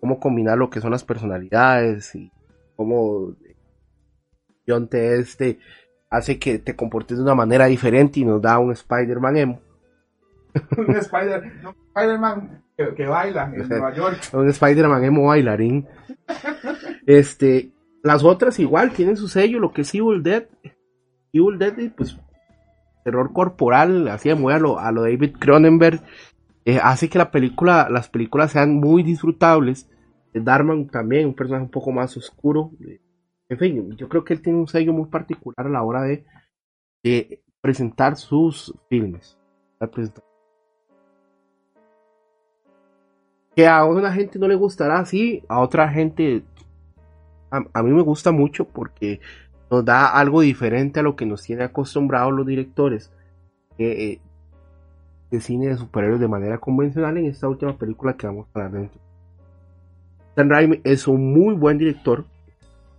cómo combinar lo que son las personalidades y cómo John T. este hace que te comportes de una manera diferente y nos da un Spider-Man emo. Un Spider-Man que, que baila en Nueva York. un Spider-Man emo bailarín. Este, las otras igual tienen su sello, lo que es Evil Dead. Evil Dead, pues, terror corporal, así de muy a lo, a lo David Cronenberg, eh, hace que la película, las películas sean muy disfrutables. Eh, Darman también, un personaje un poco más oscuro. En fin, yo creo que él tiene un sello muy particular a la hora de, de presentar sus filmes. La presentación que a una gente no le gustará así, a otra gente a, mí me gusta mucho porque nos da algo diferente a lo que nos tiene acostumbrados los directores eh, de cine de superhéroes de manera convencional en esta última película que vamos a hablar dentro. Sam Raimi es un muy buen director,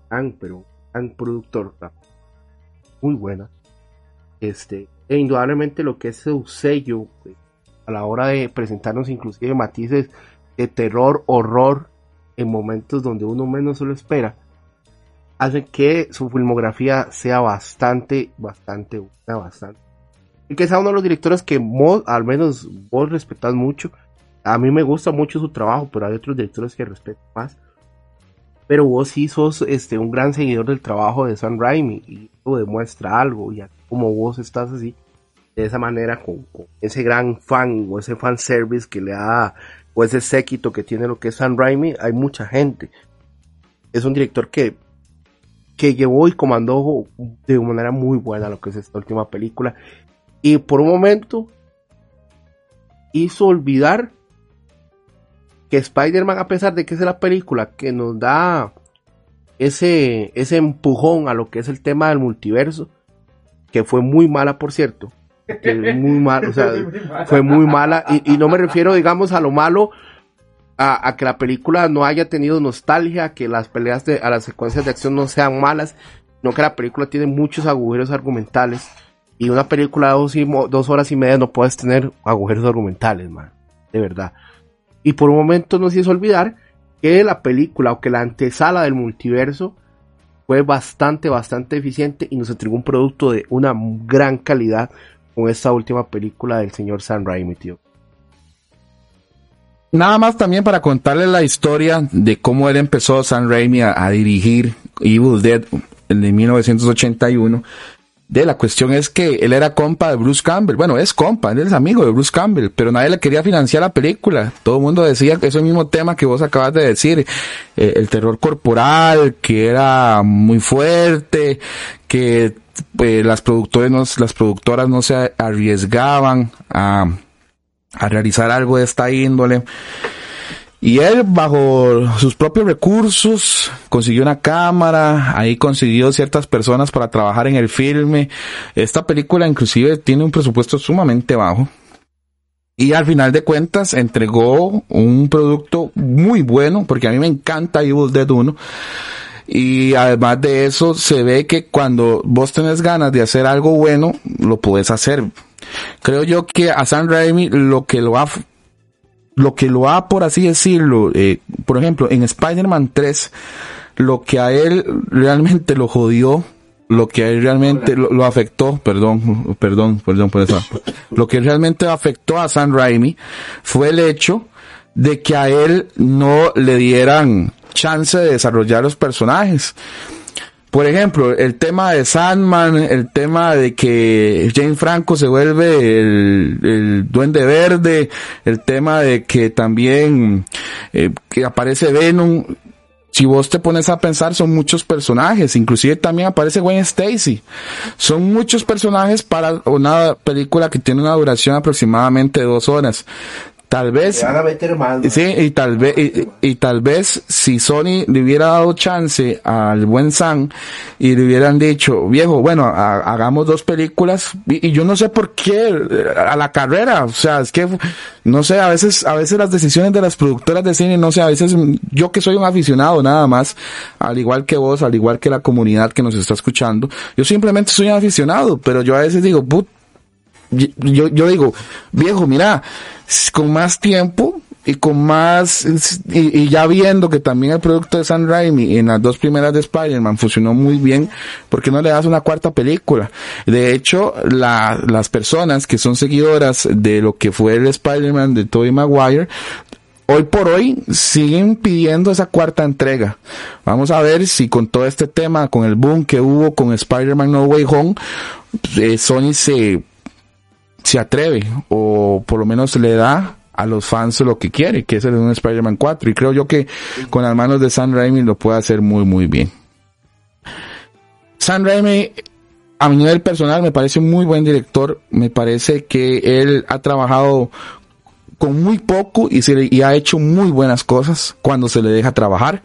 tan, pero tan productor, muy buena. Este, e indudablemente lo que es su sello eh, a la hora de presentarnos inclusive matices de terror, horror, en momentos donde uno menos se lo espera, hace que su filmografía sea bastante, bastante buena, bastante. Y que sea uno de los directores que mo- al menos vos respetás mucho. A mí me gusta mucho su trabajo, pero hay otros directores que respeto más. Pero vos sí sos este, un gran seguidor del trabajo de Sam Raimi y eso demuestra algo. Y como vos estás así, de esa manera, con, con ese gran fan o ese fan service que le da, o ese séquito que tiene lo que es Sam Raimi, hay mucha gente. Es un director que, que llevó y comandó de manera muy buena lo que es esta última película. Y por un momento hizo olvidar que Spider-Man, a pesar de que es la película que nos da ese, ese empujón a lo que es el tema del multiverso, que fue muy mala, por cierto. Que es muy mal, o sea, fue muy mala. Y, y no me refiero, digamos, a lo malo, a, a que la película no haya tenido nostalgia, que las peleas de, a las secuencias de acción no sean malas, no que la película tiene muchos agujeros argumentales. Y una película de dos, y mo- dos horas y media no puedes tener agujeros argumentales, man. De verdad. Y por un momento nos hizo olvidar que la película o que la antesala del multiverso fue bastante, bastante eficiente y nos entregó un producto de una gran calidad con esta última película del señor Sam Raimi, tío. Nada más también para contarles la historia de cómo él empezó Sam Raimi a, dirigir Evil Dead en 1981 de la cuestión es que él era compa de Bruce Campbell. Bueno, es compa, él es amigo de Bruce Campbell, pero nadie le quería financiar la película. Todo el mundo decía que ese mismo tema que vos acabas de decir, eh, el terror corporal, que era muy fuerte, que eh, las productores no, las productoras no se arriesgaban a, a realizar algo de esta índole. Y él, bajo sus propios recursos, consiguió una cámara, ahí consiguió ciertas personas para trabajar en el filme. Esta película inclusive tiene un presupuesto sumamente bajo. Y al final de cuentas entregó un producto muy bueno, porque a mí me encanta Evil Dead 1. Y además de eso, se ve que cuando vos tenés ganas de hacer algo bueno, lo puedes hacer. Creo yo que a Sam Raimi lo que lo ha lo que lo ha, por así decirlo, eh, por ejemplo, en Spider-Man 3, lo que a él realmente lo jodió, lo que a él realmente lo, lo, afectó, perdón, perdón, perdón por eso, lo que realmente afectó a Sam Raimi fue el hecho de que a él no le dieran chance de desarrollar los personajes. Por ejemplo, el tema de Sandman, el tema de que Jane Franco se vuelve el, duende verde, el tema de que también eh, que aparece Venom. Si vos te pones a pensar, son muchos personajes, inclusive también aparece Gwen Stacy. Son muchos personajes para una película que tiene una duración aproximadamente dos horas. Tal vez. Sí, y tal vez, y, y, tal vez si Sony le hubiera dado chance al buen Sam y le hubieran dicho, viejo, bueno, hagamos dos películas, y, y, yo no sé por qué, a la carrera, o sea, es que, no sé, a veces, a veces las decisiones de las productoras de cine, no sé, a veces yo que soy un aficionado nada más, al igual que vos, al igual que la comunidad que nos está escuchando, yo simplemente soy un aficionado, pero yo a veces digo, put, yo, yo digo, viejo, mira, con más tiempo y con más, y, ya viendo que también el producto de Sam Raimi en las dos primeras de Spider-Man funcionó muy bien, ¿por qué no le das una cuarta película? De hecho, la, las personas que son seguidoras de lo que fue el Spider-Man de Tobey Maguire, hoy por hoy siguen pidiendo esa cuarta entrega. Vamos a ver si con todo este tema, con el boom que hubo con Spider-Man No Way Home, eh, Sony se se atreve o por lo menos le da a los fans lo que quiere, que es el de un Spider-Man 4 y creo yo que con las manos de Sam Raimi lo puede hacer muy muy bien. Sam Raimi a mi nivel personal me parece un muy buen director, me parece que él ha trabajado con muy poco y, se le, y ha hecho muy buenas cosas cuando se le deja trabajar,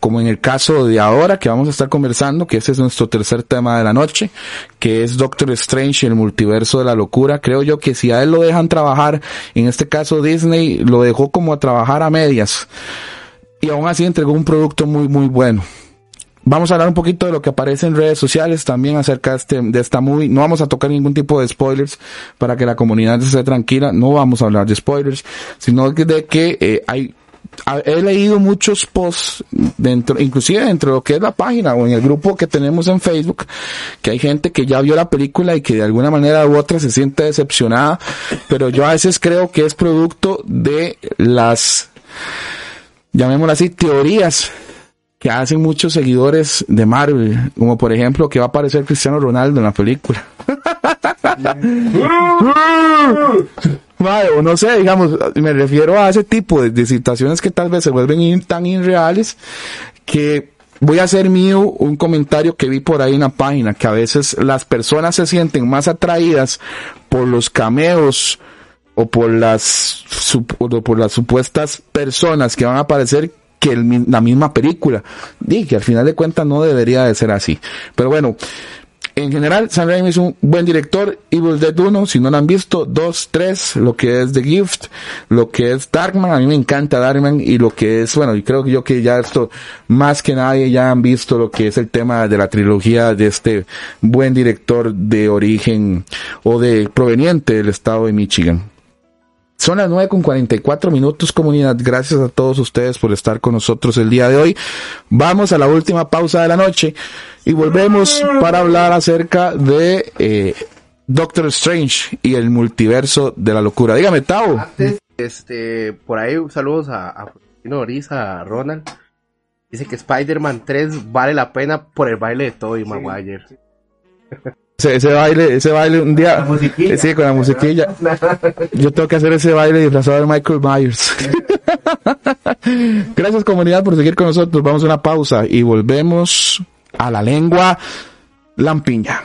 como en el caso de ahora que vamos a estar conversando, que ese es nuestro tercer tema de la noche, que es Doctor Strange, el multiverso de la locura. Creo yo que si a él lo dejan trabajar, en este caso Disney lo dejó como a trabajar a medias y aún así entregó un producto muy muy bueno. Vamos a hablar un poquito de lo que aparece en redes sociales también acerca de, este, de esta movie. No vamos a tocar ningún tipo de spoilers para que la comunidad esté tranquila. No vamos a hablar de spoilers, sino de que eh, hay he leído muchos posts dentro, inclusive dentro de lo que es la página o en el grupo que tenemos en Facebook, que hay gente que ya vio la película y que de alguna manera u otra se siente decepcionada, pero yo a veces creo que es producto de las, llamémoslo así, teorías que hacen muchos seguidores de Marvel, como por ejemplo que va a aparecer Cristiano Ronaldo en la película. O no sé, digamos, me refiero a ese tipo de, de, situaciones que tal vez se vuelven tan irreales que voy a hacer mío un comentario que vi por ahí en la página, que a veces las personas se sienten más atraídas por los cameos o por las, o por las supuestas personas que van a aparecer que el, la misma película. Y que al final de cuentas no debería de ser así. Pero bueno, en general, Sam Raimi es un buen director. Evil Dead 1, si no lo han visto, 2, 3, lo que es The Gift, lo que es Darkman, a mí me encanta Darkman, y lo que es, bueno, y creo que yo que ya esto, más que nadie ya han visto lo que es el tema de la trilogía de este buen director de origen o de proveniente del estado de Michigan. Son las 9 con 44 minutos, comunidad. Gracias a todos ustedes por estar con nosotros el día de hoy. Vamos a la última pausa de la noche y volvemos para hablar acerca de eh, Doctor Strange y el multiverso de la locura. Dígame, Tao. Antes, este, por ahí saludos a, a a Ronald. Dice que Spider-Man 3 vale la pena por el baile de Tobey Maguire. Ese, baile, ese baile un día. Sí, con la musiquilla. Yo tengo que hacer ese baile disfrazado de Michael Myers. Gracias comunidad por seguir con nosotros. Vamos a una pausa y volvemos a la lengua lampiña.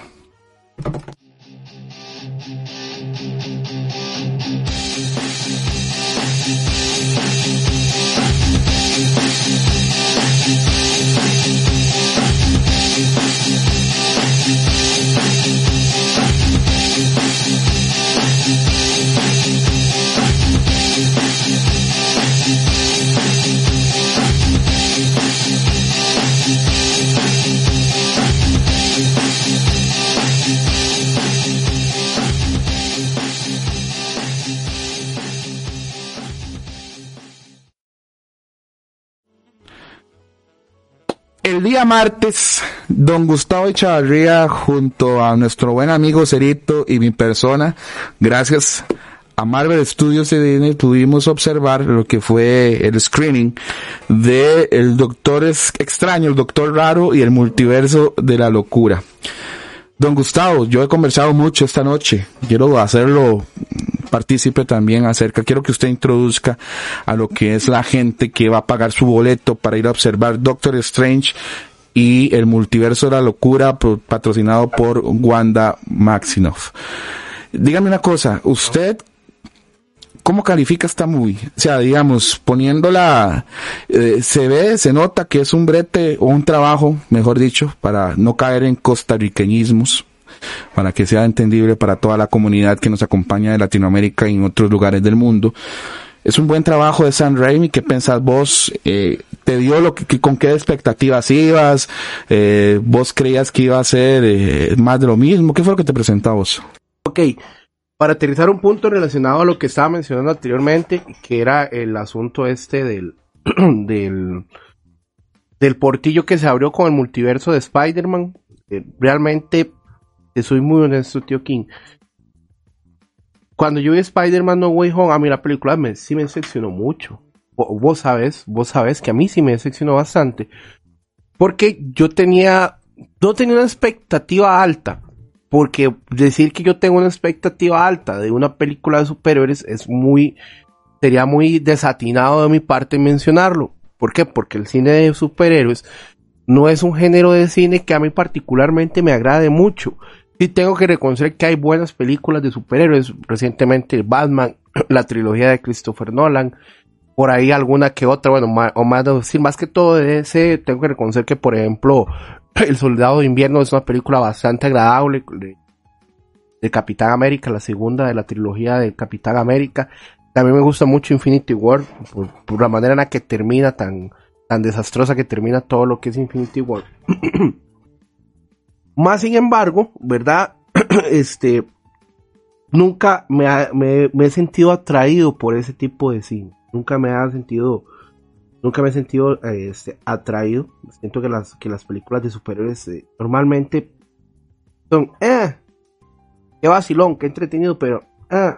Día martes, don Gustavo Echavarría, junto a nuestro buen amigo Cerito y mi persona, gracias a Marvel Studios CDN, pudimos observar lo que fue el screening de El Doctor Extraño, el Doctor Raro y el Multiverso de la Locura. Don Gustavo, yo he conversado mucho esta noche. Quiero hacerlo partícipe también acerca, quiero que usted introduzca a lo que es la gente que va a pagar su boleto para ir a observar Doctor Strange y el multiverso de la locura patrocinado por Wanda Maximoff. Dígame una cosa, usted ¿cómo califica esta movie? O sea, digamos, poniéndola, eh, se ve, se nota que es un brete o un trabajo, mejor dicho, para no caer en costarriqueñismos para que sea entendible para toda la comunidad que nos acompaña de Latinoamérica y en otros lugares del mundo. Es un buen trabajo de San Raimi. ¿Qué pensás vos? Eh, ¿Te dio lo que, con qué expectativas ibas? Eh, ¿Vos creías que iba a ser eh, más de lo mismo? ¿Qué fue lo que te presentamos? Ok, para aterrizar un punto relacionado a lo que estaba mencionando anteriormente, que era el asunto este del, del, del portillo que se abrió con el multiverso de Spider-Man. realmente te soy muy honesto, tío King. Cuando yo vi Spider-Man No Way Home, a mí la película sí me decepcionó mucho. Vos sabes, vos sabes que a mí sí me decepcionó bastante. Porque yo tenía, no tenía una expectativa alta. Porque decir que yo tengo una expectativa alta de una película de superhéroes es muy, sería muy desatinado de mi parte mencionarlo. ¿Por qué? Porque el cine de superhéroes no es un género de cine que a mí particularmente me agrade mucho sí tengo que reconocer que hay buenas películas de superhéroes. Recientemente Batman, la trilogía de Christopher Nolan, por ahí alguna que otra, bueno, más, o más, decir, más que todo de ese, tengo que reconocer que, por ejemplo, El Soldado de Invierno es una película bastante agradable de, Capitán América, la segunda de la trilogía de Capitán América. También me gusta mucho Infinity War, por, la manera en la que termina, tan, tan desastrosa que termina todo lo que es Infinity War. Más sin embargo, ¿verdad? este, nunca me, he sentido atraído por ese tipo de cine. Nunca me ha sentido, nunca me he sentido este, atraído. Siento que las, que las películas de superhéroes eh, normalmente son, eh, qué vacilón, qué entretenido, pero, eh,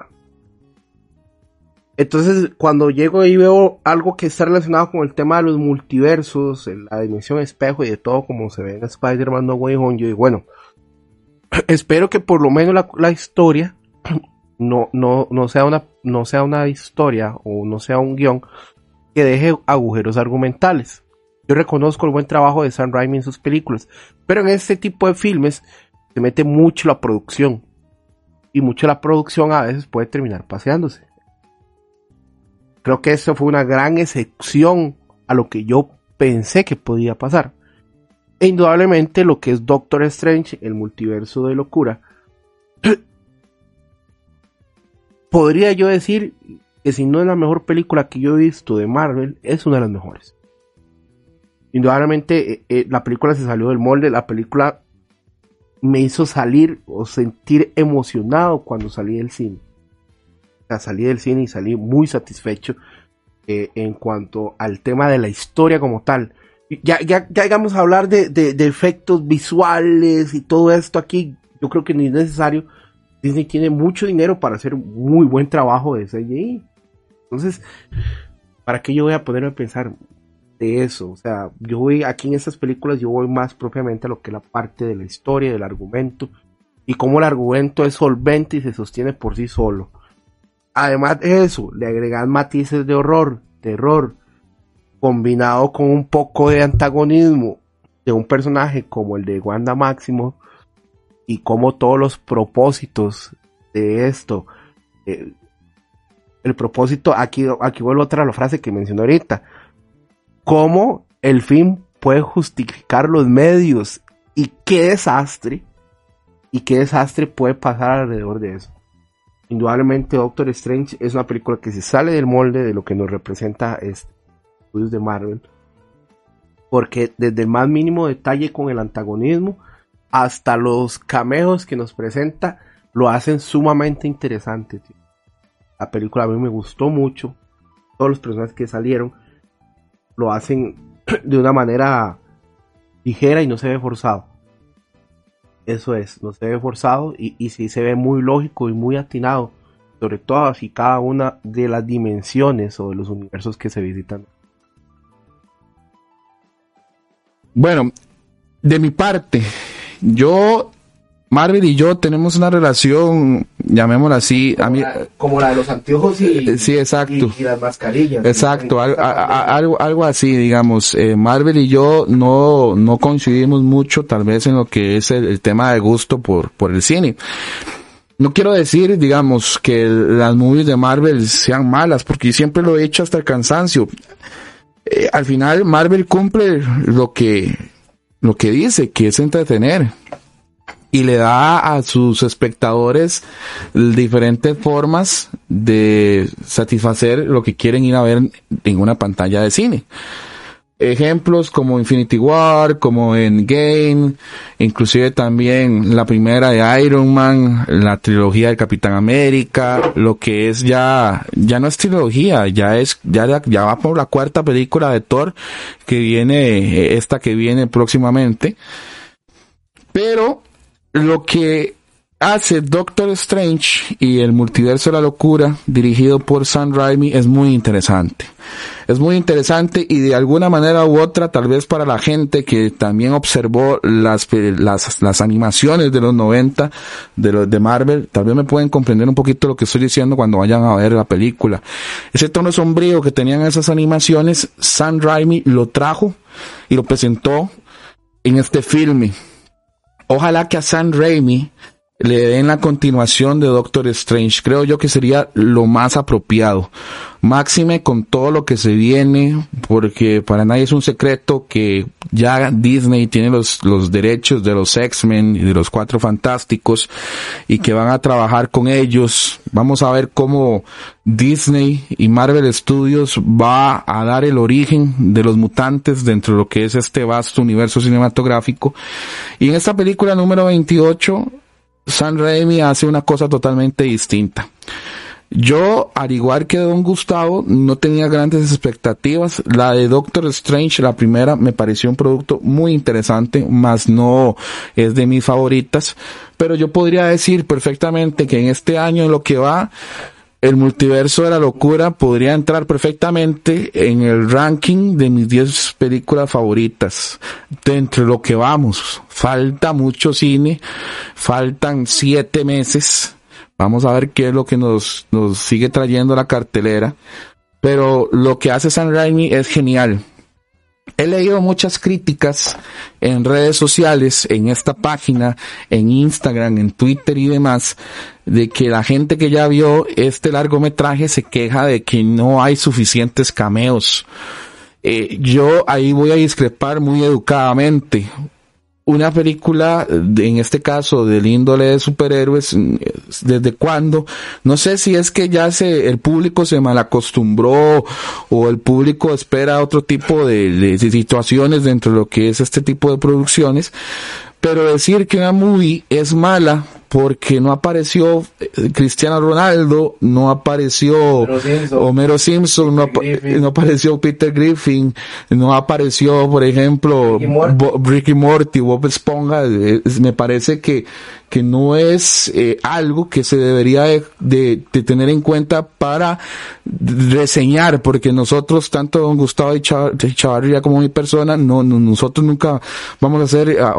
entonces, cuando llego y veo algo que está relacionado con el tema de los multiversos, la dimensión espejo y de todo como se ve en Spider-Man No Way Home, yo digo, bueno, espero que por lo menos la, historia no, no, no, sea una, no sea una historia o no sea un guion que deje agujeros argumentales. Yo reconozco el buen trabajo de Sam Raimi en sus películas, pero en este tipo de filmes se mete mucho la producción. Y mucho la producción a veces puede terminar paseándose. Creo que eso fue una gran excepción a lo que yo pensé que podía pasar. E indudablemente lo que es Doctor Strange, el multiverso de locura, podría yo decir que si no es la mejor película que yo he visto de Marvel, es una de las mejores. Indudablemente eh, eh, la película se salió del molde, la película me hizo salir o sentir emocionado cuando salí del cine salí del cine y salí muy satisfecho eh, en cuanto al tema de la historia como tal. Ya, ya, ya llegamos a hablar de, efectos visuales y todo esto aquí, yo creo que ni es necesario, Disney tiene mucho dinero para hacer muy buen trabajo de CGI. Entonces, ¿para qué yo voy a ponerme a pensar de eso? O sea, yo voy aquí en estas películas, yo voy más propiamente a lo que es la parte de la historia, del argumento, y cómo el argumento es solvente y se sostiene por sí solo. Además de eso, le agregan matices de horror, terror, combinado con un poco de antagonismo de un personaje como el de Wanda Máximo y como todos los propósitos de esto, eh, el propósito, aquí, aquí vuelvo otra la frase que mencionó ahorita, cómo el fin puede justificar los medios y qué desastre y qué desastre puede pasar alrededor de eso. Indudablemente Doctor Strange es una película que se sale del molde de lo que nos representa este estudios de Marvel. Porque desde el más mínimo detalle con el antagonismo hasta los cameos que nos presenta lo hacen sumamente interesante. La película a mí me gustó mucho. Todos los personajes que salieron lo hacen de una manera ligera y no se ve forzado. Eso es, no se ve forzado y, y sí se ve muy lógico y muy atinado, sobre todo así cada una de las dimensiones o de los universos que se visitan. Bueno, de mi parte, yo, Marvel y yo tenemos una relación, llamémosla así, como, a mí, la, como la de los anteojos y, eh, sí, exacto. y, y las mascarillas. Exacto, algo, a- algo, algo así, digamos. Eh, Marvel y yo no, no coincidimos mucho, tal vez en lo que es el, el tema de gusto por, por el cine. No quiero decir, digamos, que el- las movies de Marvel sean malas, porque siempre lo he hecho hasta el cansancio. Eh, al final, Marvel cumple lo que, lo que dice, que es entretener. Y le da a sus espectadores diferentes formas de satisfacer lo que quieren ir a ver en una pantalla de cine. Ejemplos como Infinity War, como Endgame, inclusive también la primera de Iron Man, la trilogía de Capitán América, lo que es ya, ya no es trilogía, ya es, ya, ya va por la cuarta película de Thor que viene, esta que viene próximamente. Pero lo que hace Doctor Strange y el multiverso de la locura, dirigido por Sam Raimi, es muy interesante. Es muy interesante y de alguna manera u otra, tal vez para la gente que también observó las, pe- las, las animaciones de los 90 de de Marvel, tal vez me pueden comprender un poquito lo que estoy diciendo cuando vayan a ver la película. Ese tono sombrío que tenían esas animaciones, Sam Raimi lo trajo y lo presentó en este filme. Ojalá que a Sam Raimi le den la continuación de Doctor Strange. Creo yo que sería lo más apropiado. Máxime con todo lo que se viene, porque para nadie es un secreto que ya Disney tiene los, los derechos de los X-Men y de los Cuatro Fantásticos y que van a trabajar con ellos. Vamos a ver cómo Disney y Marvel Studios va a dar el origen de los mutantes dentro de lo que es este vasto universo cinematográfico. Y en esta película número 28, Sam Raimi hace una cosa totalmente distinta. Yo, al igual que Don Gustavo, no tenía grandes expectativas. La de Doctor Strange, la primera, me pareció un producto muy interesante, más no es de mis favoritas. Pero yo podría decir perfectamente que en este año en lo que va, el multiverso de la locura podría entrar perfectamente en el ranking de mis 10 películas favoritas. De lo que vamos, falta mucho cine, faltan 7 meses. Vamos a ver qué es lo que nos, nos sigue trayendo la cartelera. Pero lo que hace San Raimi es genial. He leído muchas críticas en redes sociales, en esta página, en Instagram, en Twitter y demás, de que la gente que ya vio este largometraje se queja de que no hay suficientes cameos. Eh, yo ahí voy a discrepar muy educadamente. Una película, en este caso, del índole de superhéroes, mm, ¿desde cuándo? No sé si es que ya se, el público se malacostumbró o el público espera otro tipo de, de- de situaciones dentro de lo que es este tipo de producciones, pero decir que una movie es mala porque no apareció eh, Cristiano Ronaldo, no apareció Homero Simpson. Homero Simpson, no, apareció Peter Griffin, no apareció, por ejemplo, Ricky Morty. Bob Esponja, eh, me parece que, que no es eh, algo que se debería de, de, de, tener en cuenta para reseñar, porque nosotros, tanto don Gustavo y Chavarría como mi persona, no, no, nosotros nunca vamos a hacer a,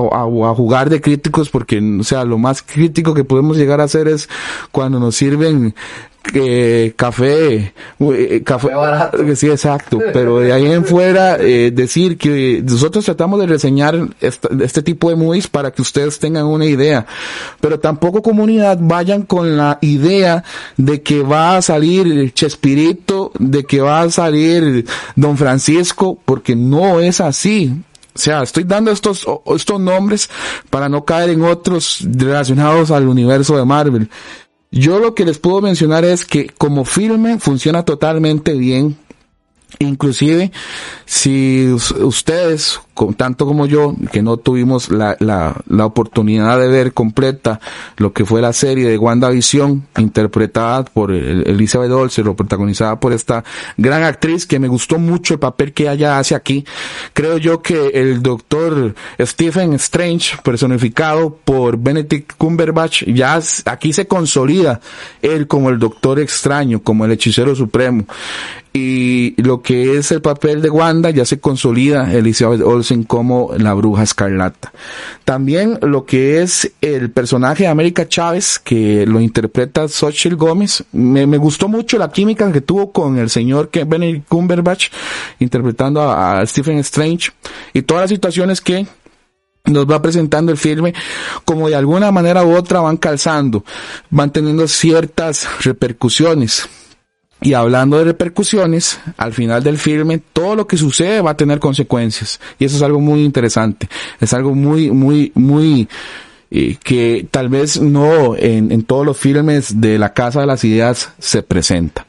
jugar de críticos, porque, o sea, lo más crítico que podemos llegar a hacer es cuando nos sirven eh, café, eh, café, barato. sí, exacto, pero de ahí en fuera, eh, decir que nosotros tratamos de reseñar esta, este tipo de movies para que ustedes tengan una idea, pero tampoco comunidad vayan con la idea de que va a salir Chespirito, de que va a salir Don Francisco, porque no es así. O sea, estoy dando estos, estos nombres para no caer en otros relacionados al universo de Marvel. Yo lo que les puedo mencionar es que como filme funciona totalmente bien. Inclusive, si ustedes, tanto como yo, que no tuvimos la, la, la, oportunidad de ver completa lo que fue la serie de WandaVision, interpretada por Elizabeth Olsen, o protagonizada por esta gran actriz, que me gustó mucho el papel que ella hace aquí. Creo yo que el doctor Stephen Strange, personificado por Benedict Cumberbatch, ya aquí se consolida él como el doctor extraño, como el hechicero supremo y lo que es el papel de Wanda ya se consolida Elizabeth Olsen como la bruja escarlata. También lo que es el personaje de América Chávez, que lo interpreta Xochitl Gómez, me, me, gustó mucho la química que tuvo con el señor Benedict Cumberbatch, interpretando a, a Stephen Strange, y todas las situaciones que nos va presentando el filme, como de alguna manera u otra van calzando, van teniendo ciertas repercusiones. Y hablando de repercusiones, al final del filme, todo lo que sucede va a tener consecuencias. Y eso es algo muy interesante. Es algo muy, muy, muy, eh, que tal vez no en, todos los filmes de la Casa de las Ideas se presenta.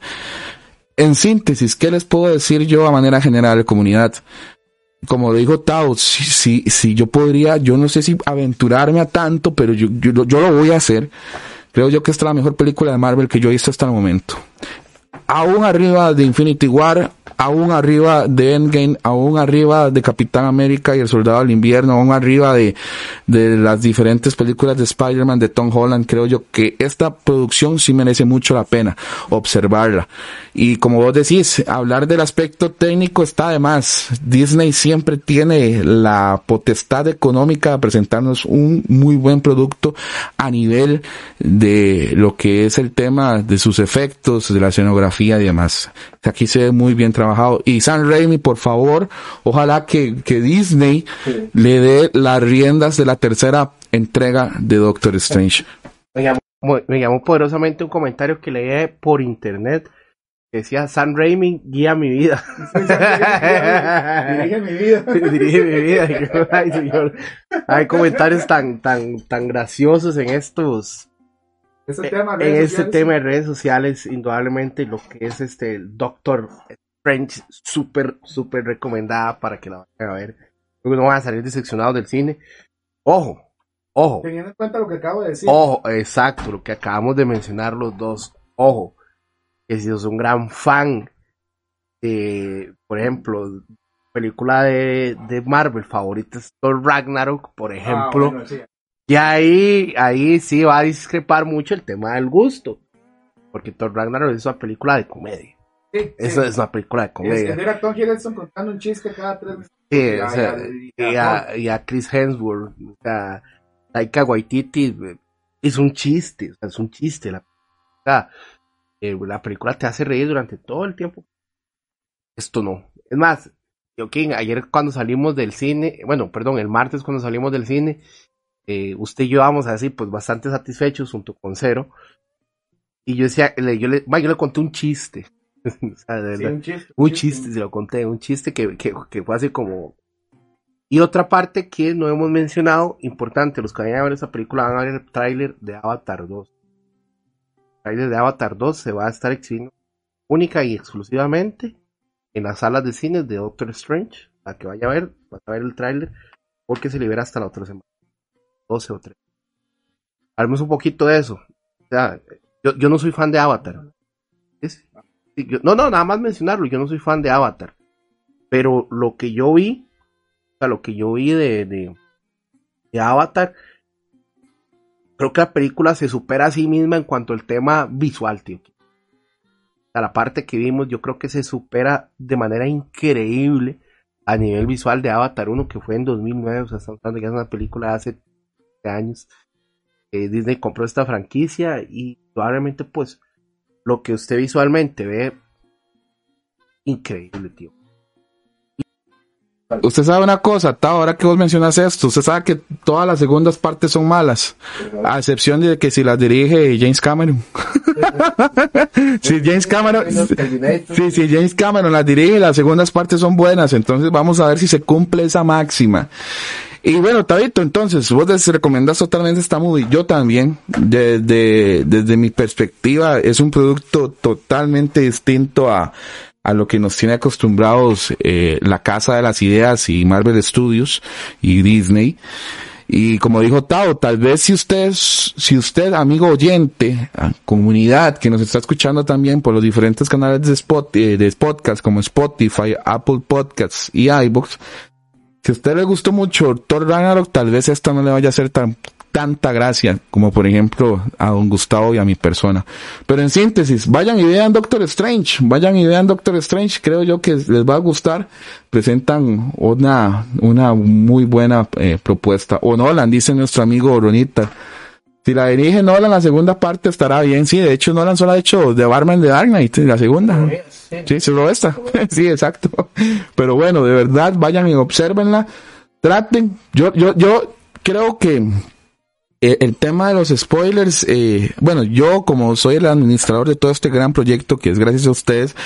En síntesis, ¿qué les puedo decir yo a manera general, comunidad? Como dijo Tao, si, si, si yo podría, yo no sé si aventurarme a tanto, pero yo, yo, yo lo voy a hacer. Creo yo que esta es la mejor película de Marvel que yo he visto hasta el momento aún arriba de Infinity War, aún arriba de Endgame, aún arriba de Capitán América y el Soldado del Invierno, aún arriba de, de las diferentes películas de Spider-Man de Tom Holland, creo yo que esta producción sí merece mucho la pena observarla. Y como vos decís, hablar del aspecto técnico está de más. Disney siempre tiene la potestad económica de presentarnos un muy buen producto a nivel de lo que es el tema de sus efectos, de la escenografía y demás. Aquí se ve muy bien trabajado. Y San Raimi, por favor, ojalá que, que Disney sí. le dé las riendas de la tercera entrega de Doctor Strange. Me llamó, me llamó poderosamente un comentario que leí por internet que decía San Raimi guía mi vida. Dirige mi vida. Dirige mi vida. Ay, señor. Hay comentarios tan, tan, tan graciosos en estos. Ese tema en este tema de redes sociales, indudablemente lo que es este Doctor Strange, súper, súper recomendada para que la vayan a ver. No van a salir decepcionados del cine. Ojo, ojo. Teniendo en cuenta lo que acabo de decir. Ojo, exacto, lo que acabamos de mencionar los dos. Ojo, que si sos un gran fan de, por ejemplo, película de, de Marvel favorita es Thor Ragnarok, por ejemplo. Ah, bueno, sí. Y ahí, ahí sí va a discrepar mucho el tema del gusto. Porque Thor Ragnarok es una película de comedia. Sí, sí. es una película de comedia. Es tener a Tom Hiddleston contando un chiste cada tres meses. Sí, o sea, y, a, y a Chris Hemsworth, o sea, Taika Waititi es un chiste, o sea, es un chiste. La, sea, eh, la película te hace reír durante todo el tiempo. Esto no. Es más, yo que ayer cuando salimos del cine, bueno, perdón, el martes cuando salimos del cine, eh, usted y yo vamos así, pues bastante satisfechos junto con Cero. Y yo decía, le, yo, le, yo le conté un chiste. o sea, de Sí, verdad, un chiste. un chiste, se lo conté, un chiste que, que, que fue así como... Y otra parte que no hemos mencionado, importante, los que vayan a ver esa película van a ver el tráiler de Avatar 2. El tráiler de Avatar 2 se va a estar exhibiendo única y exclusivamente en las salas de cine de Doctor Strange. Para que vaya a ver, va a ver el tráiler, porque se libera hasta la otra semana. 12 o 13. Hablemos un poquito de eso. O sea, yo, yo no soy fan de Avatar. No, no, nada más mencionarlo, yo no soy fan de Avatar. Pero lo que yo vi, o sea, lo que yo vi de, de, Avatar, creo que la película se supera a sí misma en cuanto al tema visual, tío. A la parte que vimos, yo creo que se supera de manera increíble a nivel visual de Avatar 1, que fue en 2009, o sea, estamos hablando de que es una película de hace años. Eh, Disney compró esta franquicia y probablemente, pues, lo que usted visualmente ve, increíble, tío. Usted sabe una cosa, Tao, ahora que vos mencionas esto, usted sabe que todas las segundas partes son malas, a excepción de que si las dirige James Cameron. si James Cameron, sí, si James Cameron las dirige, las segundas partes son buenas, entonces vamos a ver si se cumple esa máxima. Y bueno, Tabito, entonces, vos les recomendás totalmente esta movie. Yo también, desde, desde mi perspectiva, es un producto totalmente distinto a, a lo que nos tiene acostumbrados eh, la Casa de las Ideas y Marvel Studios y Disney. Y como dijo Tao, tal vez si usted, si usted, amigo oyente, comunidad que nos está escuchando también por los diferentes canales de, spot, eh, de podcast como Spotify, Apple Podcasts y iBooks, si a usted le gustó mucho Thor Ragnarok, tal vez esta no le vaya a ser tan tanta gracia como por ejemplo a don Gustavo y a mi persona. Pero en síntesis, vayan y vean Doctor Strange, vayan y vean Doctor Strange, creo yo que les va a gustar. Presentan una, una muy buena eh, propuesta. O Nolan, dice nuestro amigo Ronita. Si la dirige Nolan, la segunda parte estará bien. Sí, de hecho Nolan solo ha hecho The Barman de Dark Knight, la segunda. Sí, solo esta. sí, exacto. Pero bueno, de verdad, vayan y observenla. Traten. Yo, yo, yo creo que el tema de los spoilers, eh, bueno, yo como soy el administrador de todo este gran proyecto que es gracias a ustedes,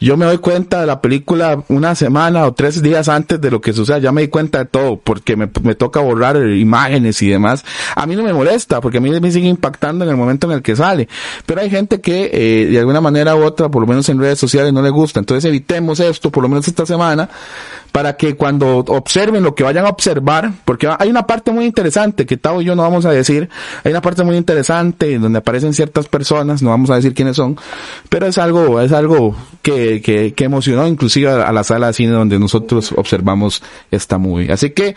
yo me doy cuenta de la película una semana o tres días antes de lo que suceda, ya me di cuenta de todo, porque me, me toca borrar imágenes y demás. A mí no me molesta, porque a mí me sigue impactando en el momento en el que sale. Pero hay gente que eh, de alguna manera u otra, por lo menos en redes sociales, no le gusta. Entonces evitemos esto, por lo menos esta semana, para que cuando observen lo que vayan a observar, porque hay una parte muy interesante que Tavo y yo no vamos a decir, hay una parte muy interesante donde aparecen ciertas personas, no vamos a decir quiénes son, pero es algo, es algo que, que, que emocionó inclusive a la sala de cine donde nosotros observamos esta movie. Así que,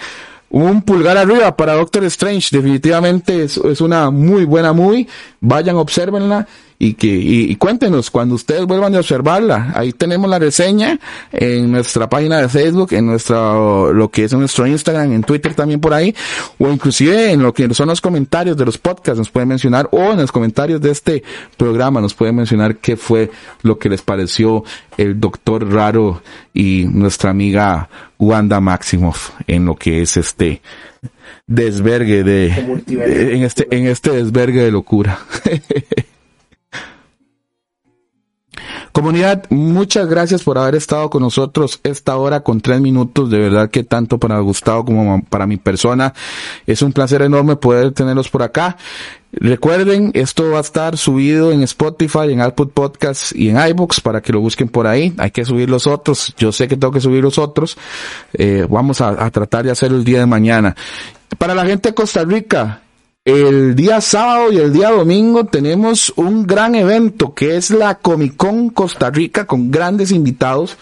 un pulgar arriba para Doctor Strange. Definitivamente es, es una muy buena movie. Vayan, observenla y que y, cuéntenos cuando ustedes vuelvan a observarla. Ahí tenemos la reseña en nuestra página de Facebook, en nuestro lo que es en nuestro Instagram, en Twitter también por ahí, o inclusive en lo que son los comentarios de los podcasts nos pueden mencionar o en los comentarios de este programa nos pueden mencionar qué fue lo que les pareció el doctor raro y nuestra amiga Wanda Maximoff en lo que es este desvergue de, en este en este desvergue de locura. Comunidad, muchas gracias por haber estado con nosotros esta hora con tres minutos. De verdad que tanto para Gustavo como para mi persona es un placer enorme poder tenerlos por acá. Recuerden, esto va a estar subido en Spotify, en Output Podcasts y en iBooks para que lo busquen por ahí. Hay que subir los otros. Yo sé que tengo que subir los otros. Eh, vamos a tratar de hacerlo el día de mañana. Para la gente de Costa Rica, el día sábado y el día domingo tenemos un gran evento que es la Comic Con Costa Rica con grandes invitados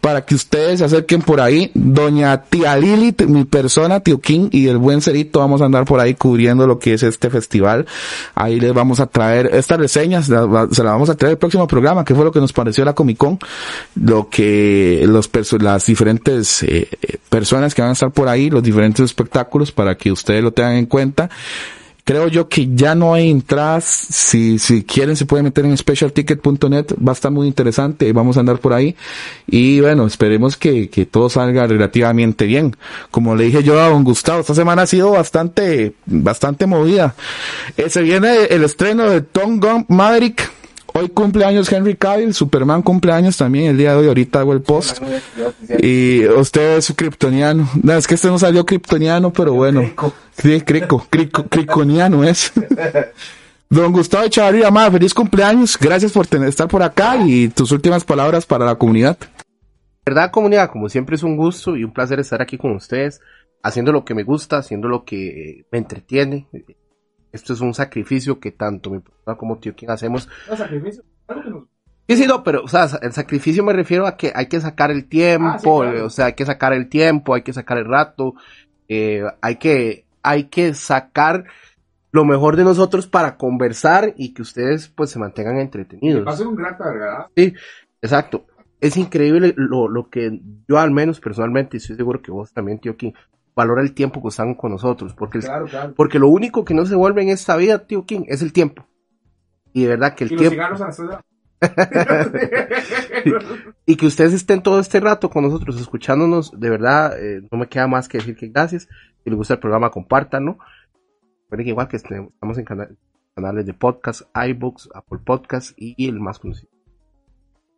para que ustedes se acerquen por ahí. Doña Tía Lilith, mi persona, Tío King y el buen Cerito vamos a andar por ahí cubriendo lo que es este festival. Ahí les vamos a traer estas reseñas, se la vamos a traer el próximo programa, que fue lo que nos pareció la Comic Con, lo que los las diferentes eh, personas que van a estar por ahí, los diferentes espectáculos para que ustedes lo tengan en cuenta creo yo que ya no hay entradas. Si, si quieren, se pueden meter en specialticket.net. Va a estar muy interesante. Vamos a andar por ahí. Y bueno, esperemos que, que todo salga relativamente bien. Como le dije yo a don Gustavo, esta semana ha sido bastante, bastante movida. Eh, se viene el estreno de Tom Gun Maverick Hoy cumpleaños Henry Cavill, Superman cumpleaños también el día de hoy, ahorita hago el post. Y usted es kryptoniano. No, es que este no salió kryptoniano, pero bueno. Sí, crico, crico, criconiano es. Don Gustavo Echavarría, más feliz cumpleaños. Gracias por tener, estar por acá y tus últimas palabras para la comunidad. Verdad, comunidad, como siempre es un gusto y un placer estar aquí con ustedes, haciendo lo que me gusta, haciendo lo que me entretiene, esto es un sacrificio que tanto mi papá como tío quien hacemos. No, sacrificio. Sí, sí, no, pero, o sea, el sacrificio me refiero a que hay que sacar el tiempo, Ah, sí, claro. o sea, hay que sacar el tiempo, hay que sacar el rato, eh, hay que, hay que sacar lo mejor de nosotros para conversar y que ustedes pues se mantengan entretenidos. Va a ser un gran ¿verdad? Sí, exacto. Es increíble lo, lo que yo al menos personalmente, y estoy seguro que vos también, tío King, valora el tiempo que están con nosotros. Porque, el- Claro, claro. porque lo único que no se vuelve en esta vida, tío King, es el tiempo. Y de verdad que el Y tiempo... y que ustedes estén todo este rato con nosotros escuchándonos, de verdad, eh, no me queda más que decir que gracias. Si les gusta el programa, compártanlo. Recuerden que igual que estamos en cana- canales de podcast, iBooks, Apple Podcast y el más conocido.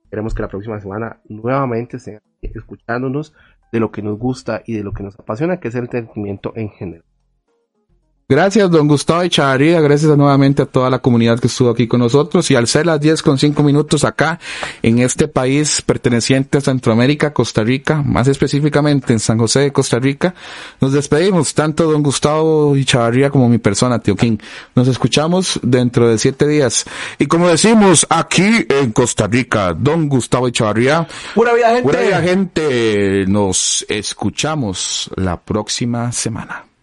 Esperemos que la próxima semana nuevamente estén escuchándonos de lo que nos gusta y de lo que nos apasiona, que es el entretenimiento en general. Gracias, don Gustavo Echavarría. Gracias nuevamente a toda la comunidad que estuvo aquí con nosotros. Y al ser las 10 con 5 minutos acá, en este país perteneciente a Centroamérica, Costa Rica, más específicamente en San José de Costa Rica, nos despedimos, tanto don Gustavo Echavarría como mi persona, Tío King. Nos escuchamos dentro de 7 días. Y como decimos aquí en Costa Rica, don Gustavo Echavarría, ¡Pura vida, gente! Pura vida, gente. Nos escuchamos la próxima semana.